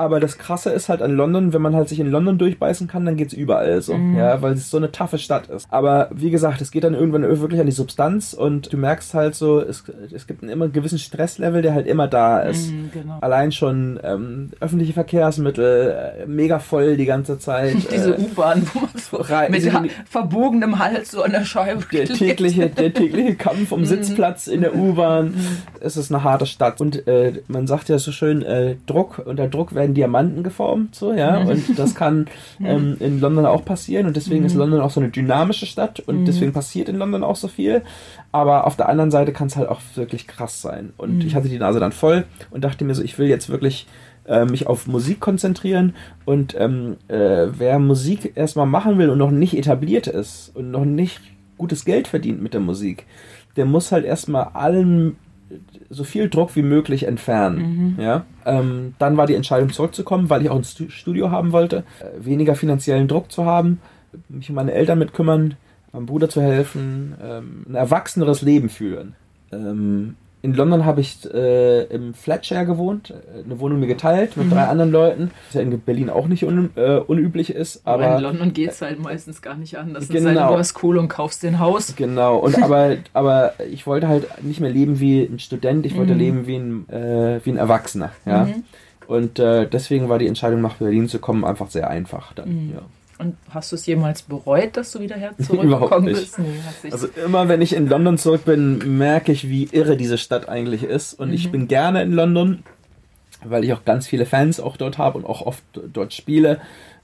Aber das Krasse ist halt an London, wenn man halt sich in London durchbeißen kann, dann geht's überall so. Mhm. Ja, weil es so eine taffe Stadt ist. Aber wie gesagt, es geht dann irgendwann wirklich an die Substanz und du merkst halt so, es, es gibt einen immer gewissen Stresslevel, der halt immer da ist. Mhm, genau. Allein schon ähm, öffentliche Verkehrsmittel, äh, mega voll die ganze Zeit. Diese äh, U-Bahn, wo man so rein, mit verbogenem Hals so an der Scheibe der tägliche, der tägliche Kampf um mhm. Sitzplatz in der U-Bahn. Mhm. Es ist eine harte Stadt. Und äh, man sagt ja so schön, äh, Druck, unter Druck werden Diamanten geformt, so, ja. Mhm. Und das kann ähm, in London auch passieren. Und deswegen ist London auch so eine dynamische Stadt und deswegen passiert in London auch so viel. Aber auf der anderen Seite kann es halt auch wirklich krass sein. Und ich hatte die Nase dann voll und dachte mir so, ich will jetzt wirklich äh, mich auf Musik konzentrieren und ähm, äh, wer Musik erstmal machen will und noch nicht etabliert ist und noch nicht gutes Geld verdient mit der Musik, der muss halt erstmal allen so viel Druck wie möglich entfernen. Mhm. Ja? Ähm, dann war die Entscheidung zurückzukommen, weil ich auch ein Studio haben wollte, äh, weniger finanziellen Druck zu haben, mich um meine Eltern mit kümmern, meinem Bruder zu helfen, ähm, ein erwachseneres Leben führen. Ähm, in London habe ich äh, im Flatshare gewohnt, äh, eine Wohnung mir geteilt mit mhm. drei anderen Leuten, was ja in Berlin auch nicht un, äh, unüblich ist. Aber, aber in London geht es halt meistens gar nicht anders. Genau. Ist halt, du hast cool und kaufst den Haus. Genau, und aber, aber ich wollte halt nicht mehr leben wie ein Student, ich wollte mhm. leben wie ein, äh, wie ein Erwachsener. Ja? Mhm. Und äh, deswegen war die Entscheidung nach Berlin zu kommen einfach sehr einfach dann. Mhm. Ja. Und hast du es jemals bereut, dass du wieder her zurückgekommen bist? Nee, also immer wenn ich in London zurück bin, merke ich, wie irre diese Stadt eigentlich ist. Und mhm. ich bin gerne in London, weil ich auch ganz viele Fans auch dort habe und auch oft dort spiele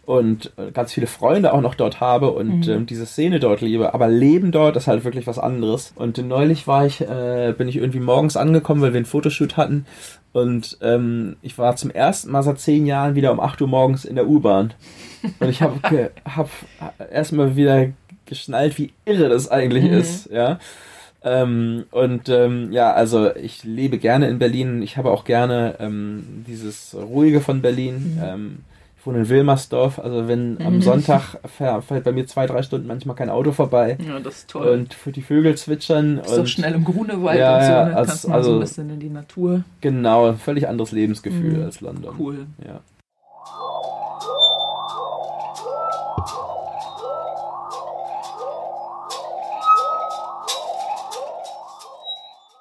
und äh, ganz viele Freunde auch noch dort habe und mhm. ähm, diese Szene dort liebe. Aber Leben dort ist halt wirklich was anderes. Und neulich war ich, äh, bin ich irgendwie morgens angekommen, weil wir einen Fotoshoot hatten. Und ähm, ich war zum ersten Mal seit zehn Jahren wieder um 8 Uhr morgens in der U-Bahn. Und ich habe hab erstmal wieder geschnallt, wie irre das eigentlich mhm. ist, ja. Ähm, und ähm, ja, also ich lebe gerne in Berlin. Ich habe auch gerne ähm, dieses Ruhige von Berlin. Mhm. Ich wohne in Wilmersdorf. Also wenn am Sonntag fährt bei mir zwei, drei Stunden manchmal kein Auto vorbei. Ja, das ist toll. Und für die Vögel zwitschern. Bist und, schnell im Grunewald ja, und so. Ja, als, kannst also, so ein bisschen in die Natur. Genau, völlig anderes Lebensgefühl mhm. als London. Cool. Ja.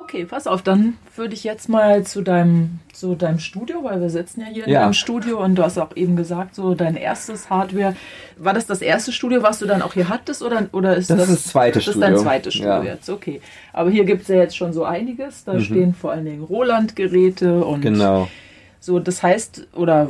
Okay, pass auf, dann würde ich jetzt mal zu deinem, zu deinem Studio, weil wir sitzen ja hier in deinem Studio und du hast auch eben gesagt, so dein erstes Hardware. War das das erste Studio, was du dann auch hier hattest oder, oder ist das, das, das, das zweite Studio? Das ist dein zweites Studio ja. jetzt, okay. Aber hier gibt es ja jetzt schon so einiges. Da mhm. stehen vor allen Dingen Roland-Geräte und genau. so. Das heißt, oder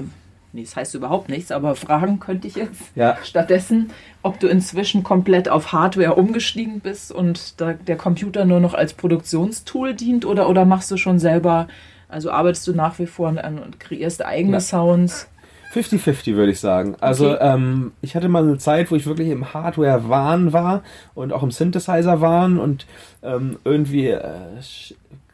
nee, das heißt überhaupt nichts, aber fragen könnte ich jetzt ja. stattdessen, ob du inzwischen komplett auf Hardware umgestiegen bist und da der Computer nur noch als Produktionstool dient oder, oder machst du schon selber, also arbeitest du nach wie vor an und kreierst eigene ja. Sounds? 50-50 würde ich sagen. Also okay. ähm, ich hatte mal eine Zeit, wo ich wirklich im Hardware-Wahn war und auch im Synthesizer-Wahn und ähm, irgendwie äh,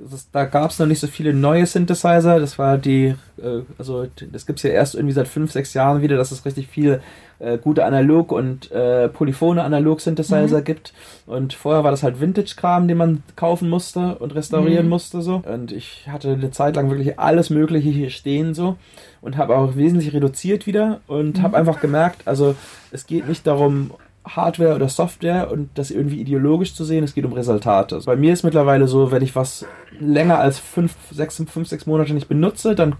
das, da gab es noch nicht so viele neue Synthesizer. Das war die, äh, also das gibt es ja erst irgendwie seit fünf, sechs Jahren wieder, dass es richtig viele äh, gute Analog- und äh, polyphone Analog-Synthesizer mhm. gibt. Und vorher war das halt Vintage-Kram, den man kaufen musste und restaurieren mhm. musste so. Und ich hatte eine Zeit lang wirklich alles Mögliche hier stehen so und habe auch wesentlich reduziert wieder und mhm. habe einfach gemerkt, also es geht nicht darum, Hardware oder Software und das irgendwie ideologisch zu sehen, es geht um Resultate. Bei mir ist mittlerweile so, wenn ich was länger als fünf, sechs, fünf, sechs Monate nicht benutze, dann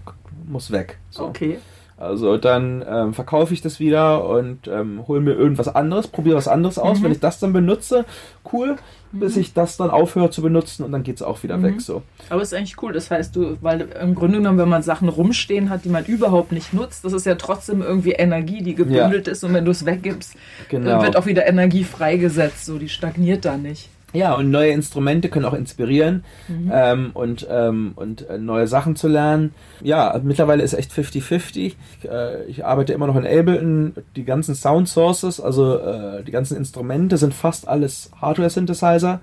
muss weg. So. Okay. Also dann ähm, verkaufe ich das wieder und ähm, hole mir irgendwas anderes, probiere was anderes aus. Mhm. Wenn ich das dann benutze, cool, mhm. bis ich das dann aufhöre zu benutzen und dann geht es auch wieder mhm. weg. So. Aber es ist eigentlich cool. Das heißt, du, weil im Grunde genommen, wenn man Sachen rumstehen hat, die man überhaupt nicht nutzt, das ist ja trotzdem irgendwie Energie, die gebündelt ja. ist und wenn du es weggibst, genau. dann wird auch wieder Energie freigesetzt. So, die stagniert da nicht. Ja, und neue Instrumente können auch inspirieren mhm. ähm, und, ähm, und äh, neue Sachen zu lernen. Ja, mittlerweile ist echt 50-50. Äh, ich arbeite immer noch in Ableton. Die ganzen Sound Sources, also äh, die ganzen Instrumente sind fast alles Hardware-Synthesizer.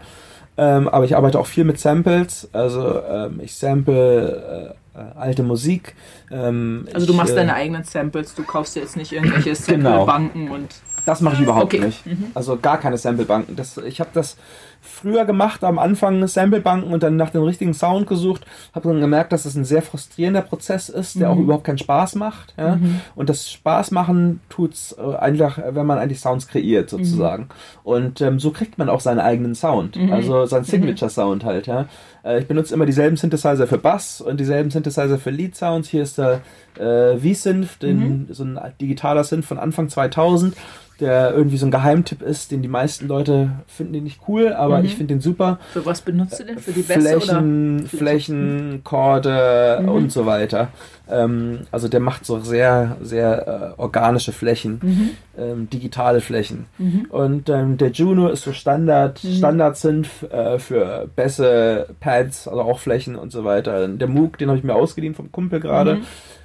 Ähm, aber ich arbeite auch viel mit Samples. Also ähm, ich sample äh, alte Musik. Ähm, also du ich, machst äh, deine eigenen Samples, du kaufst jetzt nicht irgendwelche genau. Samplebanken genau. und... Das mache ich überhaupt okay. nicht. Mhm. Also gar keine Samplebanken. Das, ich habe das früher gemacht, am Anfang Samplebanken und dann nach dem richtigen Sound gesucht, habe dann gemerkt, dass es das ein sehr frustrierender Prozess ist, der mhm. auch überhaupt keinen Spaß macht. Ja? Mhm. Und das Spaß machen tut's äh, einfach, wenn man eigentlich Sounds kreiert sozusagen. Mhm. Und ähm, so kriegt man auch seinen eigenen Sound, mhm. also seinen mhm. Signature Sound halt. Ja? Äh, ich benutze immer dieselben Synthesizer für Bass und dieselben Synthesizer für Lead Sounds. Hier ist der äh, V-Synth, mhm. so ein digitaler Synth von Anfang 2000 der irgendwie so ein Geheimtipp ist, den die meisten Leute finden den nicht cool, aber mhm. ich finde den super. Für was benutzt du den? Für die Bässe Flächen, oder? Flächen, Chorde mhm. und so weiter. Ähm, also der macht so sehr, sehr äh, organische Flächen, mhm. ähm, digitale Flächen. Mhm. Und ähm, der Juno ist so Standard, mhm. Standard-Synth äh, für Bässe, Pads, also auch Flächen und so weiter. Der Moog, den habe ich mir ausgeliehen vom Kumpel gerade, mhm.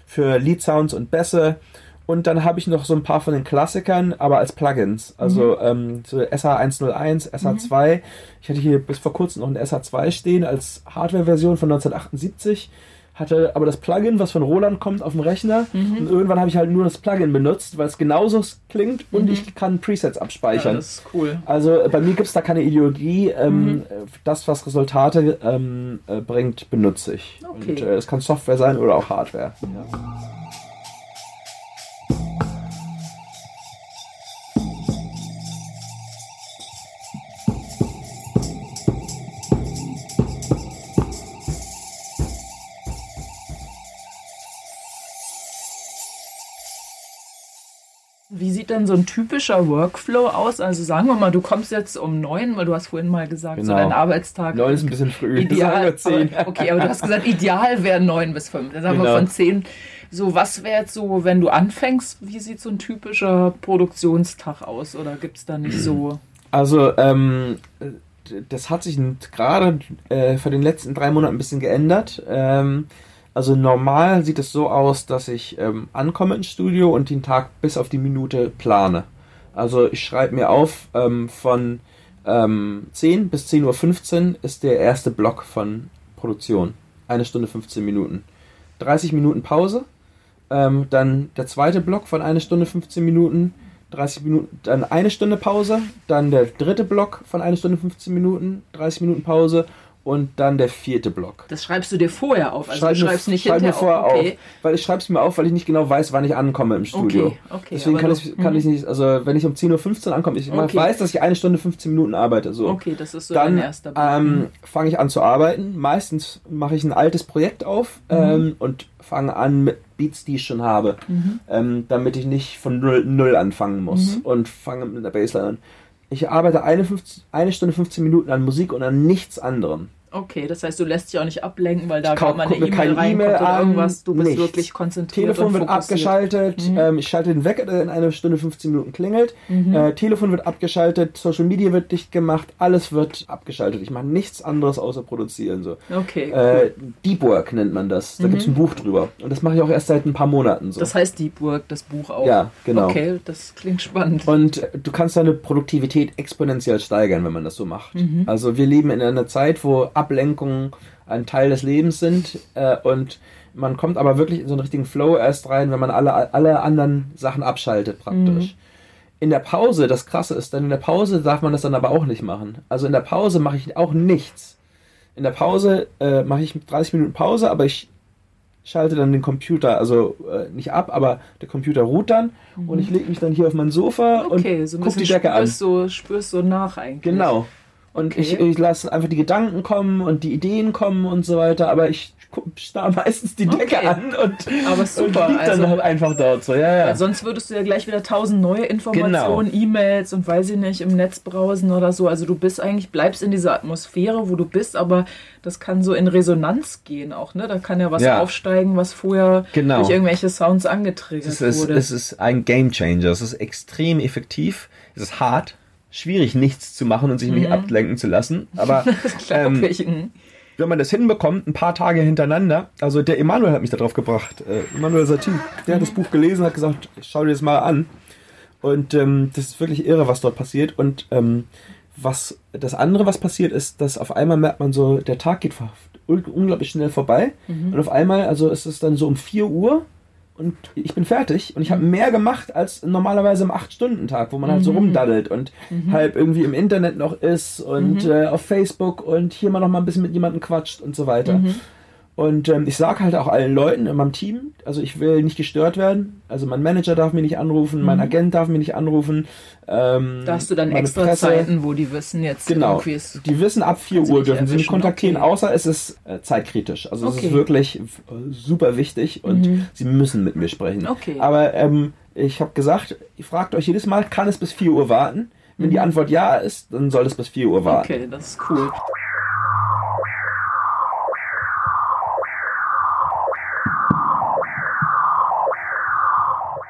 für Lead Sounds und Bässe. Und dann habe ich noch so ein paar von den Klassikern, aber als Plugins. Also mhm. ähm, so SH101, SH2. Mhm. Ich hatte hier bis vor kurzem noch ein SH2 stehen als Hardware-Version von 1978. Hatte aber das Plugin, was von Roland kommt, auf dem Rechner. Mhm. Und irgendwann habe ich halt nur das Plugin benutzt, weil es genauso klingt und mhm. ich kann Presets abspeichern. Ja, das ist cool. Also äh, bei mir gibt es da keine Ideologie. Ähm, mhm. Das, was Resultate ähm, äh, bringt, benutze ich. Okay. Und äh, es kann Software sein oder auch Hardware. Ja. Sieht denn so ein typischer Workflow aus? Also sagen wir mal, du kommst jetzt um neun, weil du hast vorhin mal gesagt, genau. so dein Arbeitstag. Neun ist ein bisschen früh. Ideal. zehn. Aber, okay, aber du hast gesagt, ideal wäre neun bis fünf. Dann sagen genau. wir von zehn. So, was wäre jetzt so, wenn du anfängst, wie sieht so ein typischer Produktionstag aus? Oder gibt es da nicht so. Also, ähm, das hat sich gerade äh, für den letzten drei Monaten ein bisschen geändert. Ähm, also normal sieht es so aus, dass ich ähm, ankomme ins Studio und den Tag bis auf die Minute plane. Also ich schreibe mir auf, ähm, von ähm, 10 bis 10.15 Uhr ist der erste Block von Produktion. Eine Stunde 15 Minuten. 30 Minuten Pause. Ähm, dann der zweite Block von eine Stunde 15 Minuten. 30 Minuten, dann eine Stunde Pause. Dann der dritte Block von eine Stunde 15 Minuten. 30 Minuten Pause und dann der vierte Block. Das schreibst du dir vorher auf, also schreib du schreibst mir, nicht schreib hinterher mir vorher auf. Okay. auf. Weil ich schreibe es mir auf, weil ich nicht genau weiß, wann ich ankomme im Studio. Okay, okay, Deswegen kann, ich, kann ich nicht, also wenn ich um 10.15 Uhr ankomme, ich okay. weiß, dass ich eine Stunde 15 Minuten arbeite. So. Okay, das ist so dann, dein erster Block. Ähm, mhm. fange ich an zu arbeiten. Meistens mache ich ein altes Projekt auf mhm. ähm, und fange an mit Beats, die ich schon habe, mhm. ähm, damit ich nicht von null, null anfangen muss mhm. und fange mit der Bassline an. Ich arbeite eine, 15, eine Stunde 15 Minuten an Musik und an nichts anderem. Okay, das heißt, du lässt dich auch nicht ablenken, weil da kommt eine E-Mail rein e oder irgendwas. Du bist nichts. wirklich konzentriert. Telefon wird abgeschaltet. Mhm. Ähm, ich schalte den Wecker, in einer Stunde 15 Minuten klingelt. Mhm. Äh, Telefon wird abgeschaltet. Social Media wird dicht gemacht. Alles wird abgeschaltet. Ich mache nichts anderes außer produzieren. So. Okay. Äh, Deep Work nennt man das. Da mhm. gibt es ein Buch drüber. Und das mache ich auch erst seit ein paar Monaten. So. Das heißt Deep Work, das Buch auch. Ja, genau. Okay, das klingt spannend. Und du kannst deine Produktivität exponentiell steigern, wenn man das so macht. Mhm. Also wir leben in einer Zeit, wo Ablenkungen ein Teil des Lebens sind äh, und man kommt aber wirklich in so einen richtigen Flow erst rein, wenn man alle, alle anderen Sachen abschaltet praktisch. Mhm. In der Pause, das Krasse ist, dann in der Pause darf man das dann aber auch nicht machen. Also in der Pause mache ich auch nichts. In der Pause äh, mache ich 30 Minuten Pause, aber ich schalte dann den Computer, also äh, nicht ab, aber der Computer ruht dann mhm. und ich lege mich dann hier auf mein Sofa okay, und so gucke die Decke spürst an. So, spürst so nach eigentlich. Genau. Und okay. ich, ich lasse einfach die Gedanken kommen und die Ideen kommen und so weiter, aber ich starr meistens die Decke okay. an und, aber super. und liegt dann also, einfach dort so. Ja, ja. sonst würdest du ja gleich wieder tausend neue Informationen, genau. E-Mails und weiß ich nicht, im Netz browsen oder so. Also du bist eigentlich, bleibst in dieser Atmosphäre, wo du bist, aber das kann so in Resonanz gehen auch, ne? Da kann ja was ja. aufsteigen, was vorher genau. durch irgendwelche Sounds angetriggert es ist, wurde. Es ist ein Game Changer. Es ist extrem effektiv. Es ist hart schwierig, nichts zu machen und sich nicht mhm. ablenken zu lassen. Aber ähm, mhm. wenn man das hinbekommt, ein paar Tage hintereinander, also der Emanuel hat mich darauf gebracht, äh, Emanuel Satie, der hat das Buch gelesen, hat gesagt, schau dir das mal an. Und ähm, das ist wirklich irre, was dort passiert. Und ähm, was das andere, was passiert, ist, dass auf einmal merkt man so, der Tag geht unglaublich schnell vorbei. Mhm. Und auf einmal, also ist es dann so um 4 Uhr und ich bin fertig und ich habe mehr gemacht als normalerweise im 8-Stunden-Tag, wo man halt so mhm. rumdaddelt und mhm. halb irgendwie im Internet noch ist und mhm. äh, auf Facebook und hier mal noch mal ein bisschen mit jemandem quatscht und so weiter. Mhm. Und ähm, ich sage halt auch allen Leuten in meinem Team, also ich will nicht gestört werden. Also mein Manager darf mich nicht anrufen, mhm. mein Agent darf mich nicht anrufen. Ähm, da hast du dann extra Presse. Zeiten, wo die wissen jetzt genau. ist. Die wissen ab 4 Uhr dürfen sie mich kontaktieren, okay. außer es ist äh, zeitkritisch. Also okay. es ist wirklich super wichtig und mhm. sie müssen mit mir sprechen. Okay. Aber ähm, ich habe gesagt, ihr fragt euch jedes Mal, kann es bis 4 Uhr warten? Wenn mhm. die Antwort ja ist, dann soll es bis 4 Uhr warten. Okay, das ist cool.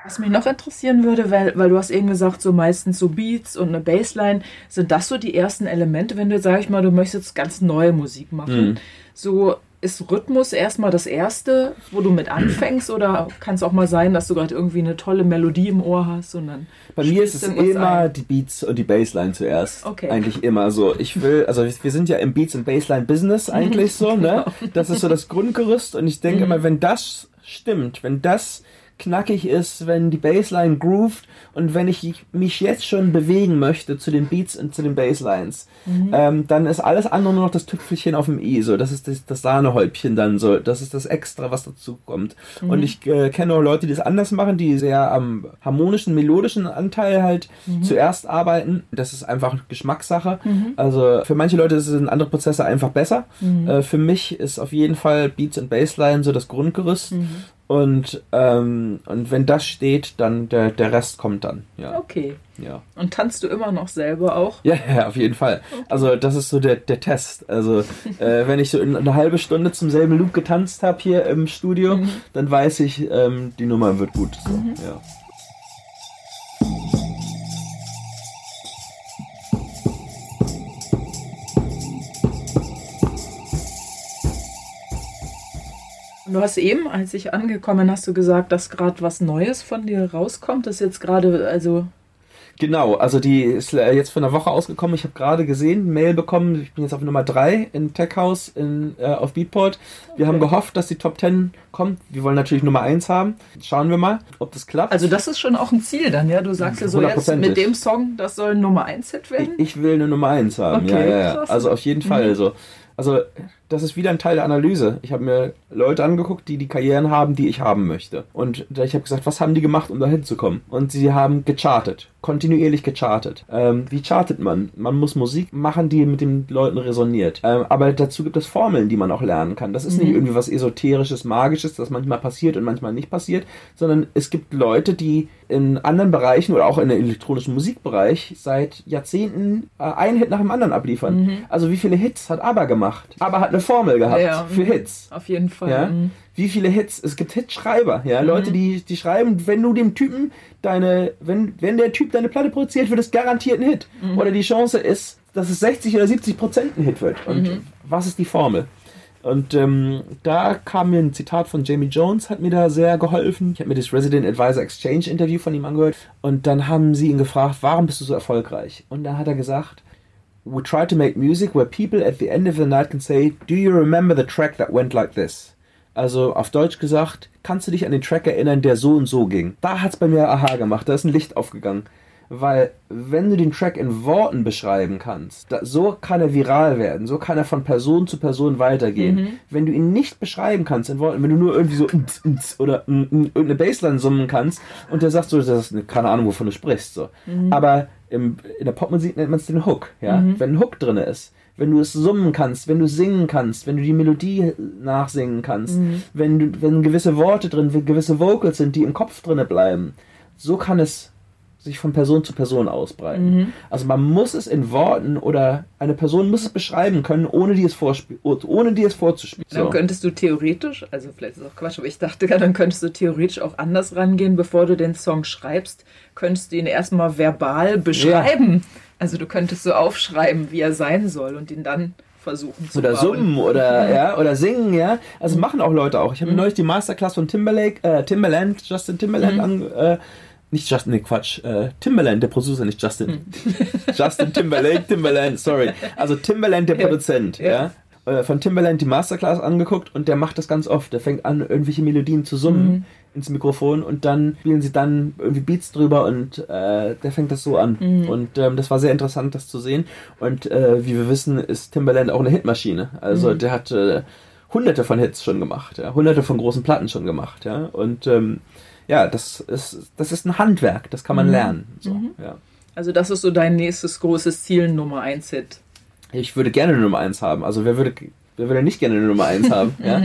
Was mich noch interessieren würde, weil, weil du hast eben gesagt, so meistens so Beats und eine Bassline, sind das so die ersten Elemente, wenn du, sag ich mal, du möchtest ganz neue Musik machen? Mhm. So ist Rhythmus erstmal das Erste, wo du mit anfängst oder kann es auch mal sein, dass du gerade irgendwie eine tolle Melodie im Ohr hast und dann Bei mir ist es immer ein? die Beats und die Bassline zuerst. Okay. Eigentlich immer so. Ich will, also wir sind ja im Beats und Bassline Business eigentlich so, ne? genau. Das ist so das Grundgerüst und ich denke mhm. immer, wenn das stimmt, wenn das knackig ist, wenn die Bassline groovt und wenn ich mich jetzt schon bewegen möchte zu den Beats und zu den Basslines, mhm. ähm, dann ist alles andere nur noch das Tüpfelchen auf dem i. So, das ist das, das Sahnehäubchen dann so. Das ist das Extra, was dazu kommt. Mhm. Und ich äh, kenne auch Leute, die es anders machen, die sehr am harmonischen, melodischen Anteil halt mhm. zuerst arbeiten. Das ist einfach Geschmackssache. Mhm. Also für manche Leute sind andere Prozesse einfach besser. Mhm. Äh, für mich ist auf jeden Fall Beats und Bassline so das Grundgerüst. Und, ähm, und wenn das steht, dann der, der Rest kommt dann. Ja. Okay. Ja. Und tanzt du immer noch selber auch? Ja, ja auf jeden Fall. Okay. Also das ist so der, der Test. Also äh, wenn ich so eine halbe Stunde zum selben Loop getanzt habe hier im Studio, mhm. dann weiß ich, ähm, die Nummer wird gut. So, mhm. ja. Du hast eben, als ich angekommen, hast du gesagt, dass gerade was Neues von dir rauskommt. Das ist jetzt gerade, also Genau, also die ist jetzt von einer Woche ausgekommen. Ich habe gerade gesehen, Mail bekommen. Ich bin jetzt auf Nummer 3 in Tech House in, äh, auf Beatport. Wir okay. haben gehofft, dass die Top 10 kommt. Wir wollen natürlich Nummer 1 haben. Schauen wir mal, ob das klappt. Also das ist schon auch ein Ziel dann, ja? Du sagst ja so jetzt mit dem Song, das soll ein Nummer 1 Hit werden? Ich, ich, will eine Nummer 1 haben, okay, ja, ja, ja. Also auf jeden Fall. Mhm. So. Also das ist wieder ein Teil der Analyse. Ich habe mir Leute angeguckt, die die Karrieren haben, die ich haben möchte. Und ich habe gesagt, was haben die gemacht, um da hinzukommen? Und sie haben gechartet, kontinuierlich gechartet. Ähm, wie chartet man? Man muss Musik machen, die mit den Leuten resoniert. Ähm, aber dazu gibt es Formeln, die man auch lernen kann. Das ist mhm. nicht irgendwie was Esoterisches, Magisches, das manchmal passiert und manchmal nicht passiert, sondern es gibt Leute, die in anderen Bereichen oder auch in der elektronischen Musikbereich seit Jahrzehnten äh, einen Hit nach dem anderen abliefern. Mhm. Also wie viele Hits hat ABBA gemacht? ABBA hat eine Formel gehabt ja, für Hits. Auf jeden Fall. Ja? Mhm. Wie viele Hits? Es gibt Hitschreiber, ja, mhm. Leute, die, die schreiben, wenn du dem Typen deine, wenn, wenn der Typ deine Platte produziert, wird es garantiert ein Hit. Mhm. Oder die Chance ist, dass es 60 oder 70 Prozent ein Hit wird. Und mhm. was ist die Formel? Und ähm, da kam mir ein Zitat von Jamie Jones, hat mir da sehr geholfen. Ich habe mir das Resident Advisor Exchange Interview von ihm angehört. Und dann haben sie ihn gefragt, warum bist du so erfolgreich? Und dann hat er gesagt, we try to make music where people at the end of the night can say, do you remember the track that went like this? Also auf Deutsch gesagt, kannst du dich an den Track erinnern, der so und so ging? Da hat's bei mir Aha gemacht, da ist ein Licht aufgegangen. Weil, wenn du den Track in Worten beschreiben kannst, da, so kann er viral werden, so kann er von Person zu Person weitergehen. Mhm. Wenn du ihn nicht beschreiben kannst in Worten, wenn du nur irgendwie so oder irgendeine Bassline summen kannst und der sagt so, das ist keine Ahnung, wovon du sprichst, so. Mhm. Aber im, in der Popmusik nennt man es den Hook, ja. Mhm. Wenn ein Hook drin ist, wenn du es summen kannst, wenn du singen kannst, wenn du die Melodie nachsingen kannst, mhm. wenn du, wenn gewisse Worte drin, gewisse Vocals sind, die im Kopf drinne bleiben, so kann es sich von Person zu Person ausbreiten. Mhm. Also man muss es in Worten oder eine Person muss es beschreiben können, ohne die es, ohne die es vorzuspielen. Dann könntest du theoretisch, also vielleicht ist es auch Quatsch, aber ich dachte, dann könntest du theoretisch auch anders rangehen, bevor du den Song schreibst, könntest du ihn erstmal verbal beschreiben. Ja. Also du könntest so aufschreiben, wie er sein soll und ihn dann versuchen zu oder bauen. summen oder ja oder singen ja also mhm. machen auch Leute auch ich habe mhm. neulich die Masterclass von Timberlake äh, Timberland Justin Timberland mhm. an, äh, nicht Justin, nee, Quatsch, äh, Timberland, der Producer, nicht Justin. Hm. Justin Timberlake, Timberland, sorry. Also Timberland, der ja. Produzent, ja. ja. äh, von Timbaland die Masterclass angeguckt und der macht das ganz oft. Der fängt an, irgendwelche Melodien zu summen mhm. ins Mikrofon und dann spielen sie dann irgendwie Beats drüber und äh, der fängt das so an. Mhm. Und ähm, das war sehr interessant, das zu sehen. Und äh, wie wir wissen, ist Timbaland auch eine Hitmaschine. Also mhm. der hat äh, hunderte von Hits schon gemacht, ja, hunderte von großen Platten schon gemacht, ja. Und ähm, ja, das ist, das ist ein Handwerk, das kann man mhm. lernen. So, mhm. ja. Also das ist so dein nächstes großes Ziel, Nummer 1 Hit. Ich würde gerne eine Nummer 1 haben. Also wer würde, wer würde nicht gerne eine Nummer 1 haben? ja?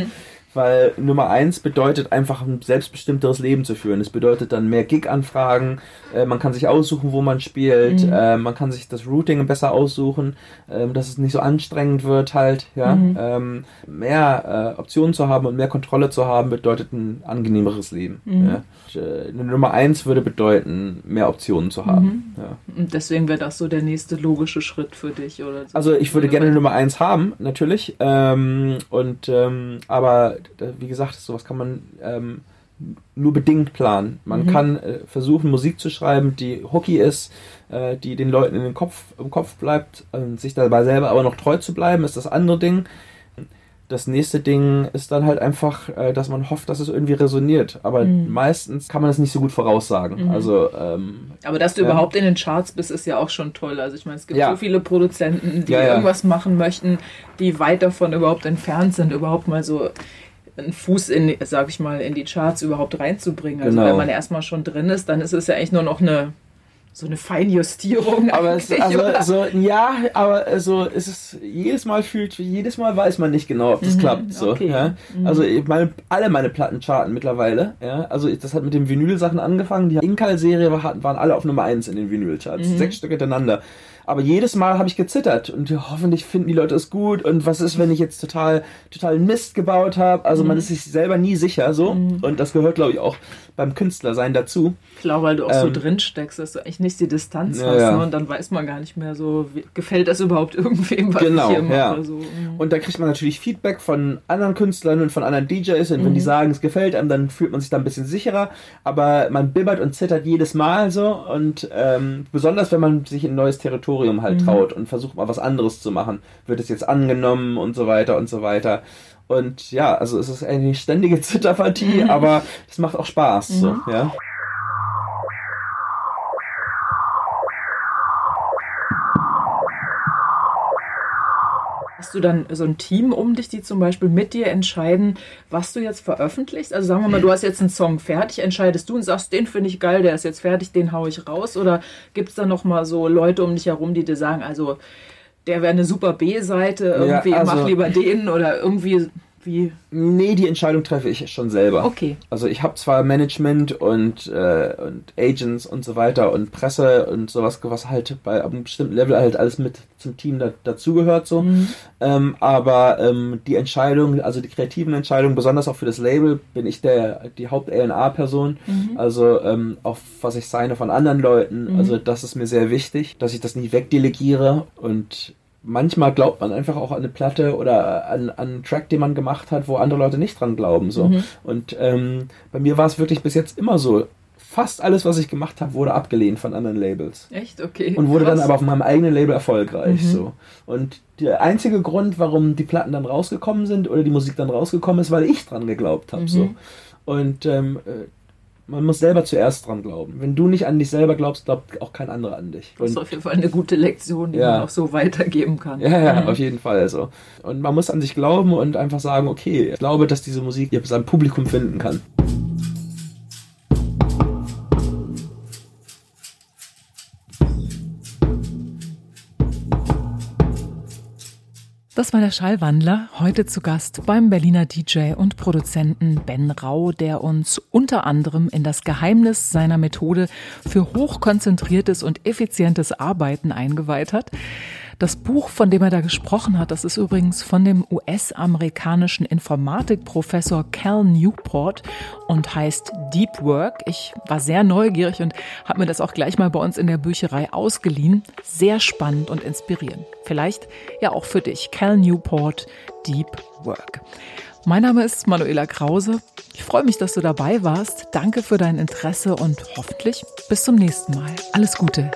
Weil Nummer eins bedeutet einfach ein selbstbestimmteres Leben zu führen. Es bedeutet dann mehr Gig-Anfragen, äh, man kann sich aussuchen, wo man spielt, mhm. äh, man kann sich das Routing besser aussuchen, äh, dass es nicht so anstrengend wird halt, ja. Mhm. Ähm, mehr äh, Optionen zu haben und mehr Kontrolle zu haben, bedeutet ein angenehmeres Leben. Mhm. Ja. Äh, eine Nummer eins würde bedeuten, mehr Optionen zu haben. Mhm. Ja. Und deswegen wäre das so der nächste logische Schritt für dich, oder? So also ich würde gerne Nummer eins haben, natürlich. Ähm, und ähm, aber wie gesagt, sowas kann man ähm, nur bedingt planen. Man mhm. kann äh, versuchen, Musik zu schreiben, die hooky ist, äh, die den Leuten in den Kopf, im Kopf bleibt, äh, sich dabei selber aber noch treu zu bleiben, ist das andere Ding. Das nächste Ding ist dann halt einfach, äh, dass man hofft, dass es irgendwie resoniert. Aber mhm. meistens kann man das nicht so gut voraussagen. Mhm. Also, ähm, aber dass du ähm, überhaupt in den Charts bist, ist ja auch schon toll. Also ich meine, es gibt ja. so viele Produzenten, die ja, ja. irgendwas machen möchten, die weit davon überhaupt entfernt sind, überhaupt mal so einen Fuß in, sag ich mal, in die Charts überhaupt reinzubringen. Also genau. wenn man erstmal schon drin ist, dann ist es ja eigentlich nur noch eine so eine Feinjustierung. Aber es, also, so, ja, aber es ist jedes Mal fühlt, jedes Mal weiß man nicht genau, ob das mhm, klappt. So, okay. ja? Mhm. Also meine, alle meine Platten charten mittlerweile. Ja? Also das hat mit den Vinyl-Sachen angefangen. Die Inkal-Serie waren alle auf Nummer 1 in den Vinyl-Charts. Mhm. Sechs Stück hintereinander. Aber jedes Mal habe ich gezittert und hoffentlich finden die Leute es gut. Und was ist, wenn ich jetzt total, total Mist gebaut habe? Also mhm. man ist sich selber nie sicher so. Mhm. Und das gehört, glaube ich, auch beim Künstlersein dazu. Klar, weil du auch ähm, so drin steckst, dass du echt nicht die Distanz ja, hast. Ja. Ne? Und dann weiß man gar nicht mehr so, wie, gefällt das überhaupt irgendwem, was genau, ich hier mache. Ja. So. Mhm. Und da kriegt man natürlich Feedback von anderen Künstlern und von anderen DJs. Und wenn die mhm. sagen, es gefällt einem, dann fühlt man sich da ein bisschen sicherer. Aber man bibbert und zittert jedes Mal so. Und ähm, besonders, wenn man sich in ein neues Territorium Territorium halt mhm. traut und versucht mal was anderes zu machen. Wird es jetzt angenommen und so weiter und so weiter. Und ja, also es ist eine ständige Zitterpartie, mhm. aber es macht auch Spaß. Mhm. So, ja. Hast du dann so ein Team um dich, die zum Beispiel mit dir entscheiden, was du jetzt veröffentlichst? Also sagen wir mal, du hast jetzt einen Song fertig, entscheidest du und sagst, den finde ich geil, der ist jetzt fertig, den haue ich raus? Oder gibt es da nochmal so Leute um dich herum, die dir sagen, also der wäre eine super B-Seite, irgendwie ja, also, mach lieber den oder irgendwie wie? Nee, die Entscheidung treffe ich schon selber. Okay. Also ich habe zwar Management und, äh, und Agents und so weiter und Presse und sowas, was halt bei einem bestimmten Level halt alles mit zum Team da, dazugehört so. Mhm. Ähm, aber ähm, die Entscheidung, also die kreativen Entscheidungen, besonders auch für das Label, bin ich der die Haupt-LNA-Person. Mhm. Also ähm, auch was ich seine von anderen Leuten. Mhm. Also das ist mir sehr wichtig, dass ich das nicht wegdelegiere und manchmal glaubt man einfach auch an eine Platte oder an, an einen Track, den man gemacht hat, wo andere Leute nicht dran glauben. So. Mhm. Und ähm, bei mir war es wirklich bis jetzt immer so. Fast alles, was ich gemacht habe, wurde abgelehnt von anderen Labels. Echt? Okay. Und wurde Krass. dann aber auf meinem eigenen Label erfolgreich. Mhm. So. Und der einzige Grund, warum die Platten dann rausgekommen sind oder die Musik dann rausgekommen ist, weil ich dran geglaubt habe. Mhm. So. Und ähm, äh, man muss selber zuerst dran glauben. Wenn du nicht an dich selber glaubst, glaubt auch kein anderer an dich. das ist auf jeden Fall eine gute Lektion, die ja. man auch so weitergeben kann. Ja, ja, mhm. auf jeden Fall so. Und man muss an sich glauben und einfach sagen, okay, ich glaube, dass diese Musik sein Publikum finden kann. Das war der Schallwandler, heute zu Gast beim Berliner DJ und Produzenten Ben Rau, der uns unter anderem in das Geheimnis seiner Methode für hochkonzentriertes und effizientes Arbeiten eingeweiht hat. Das Buch, von dem er da gesprochen hat, das ist übrigens von dem US-amerikanischen Informatikprofessor Cal Newport und heißt Deep Work. Ich war sehr neugierig und habe mir das auch gleich mal bei uns in der Bücherei ausgeliehen. Sehr spannend und inspirierend. Vielleicht ja auch für dich. Cal Newport, Deep Work. Mein Name ist Manuela Krause. Ich freue mich, dass du dabei warst. Danke für dein Interesse und hoffentlich bis zum nächsten Mal. Alles Gute.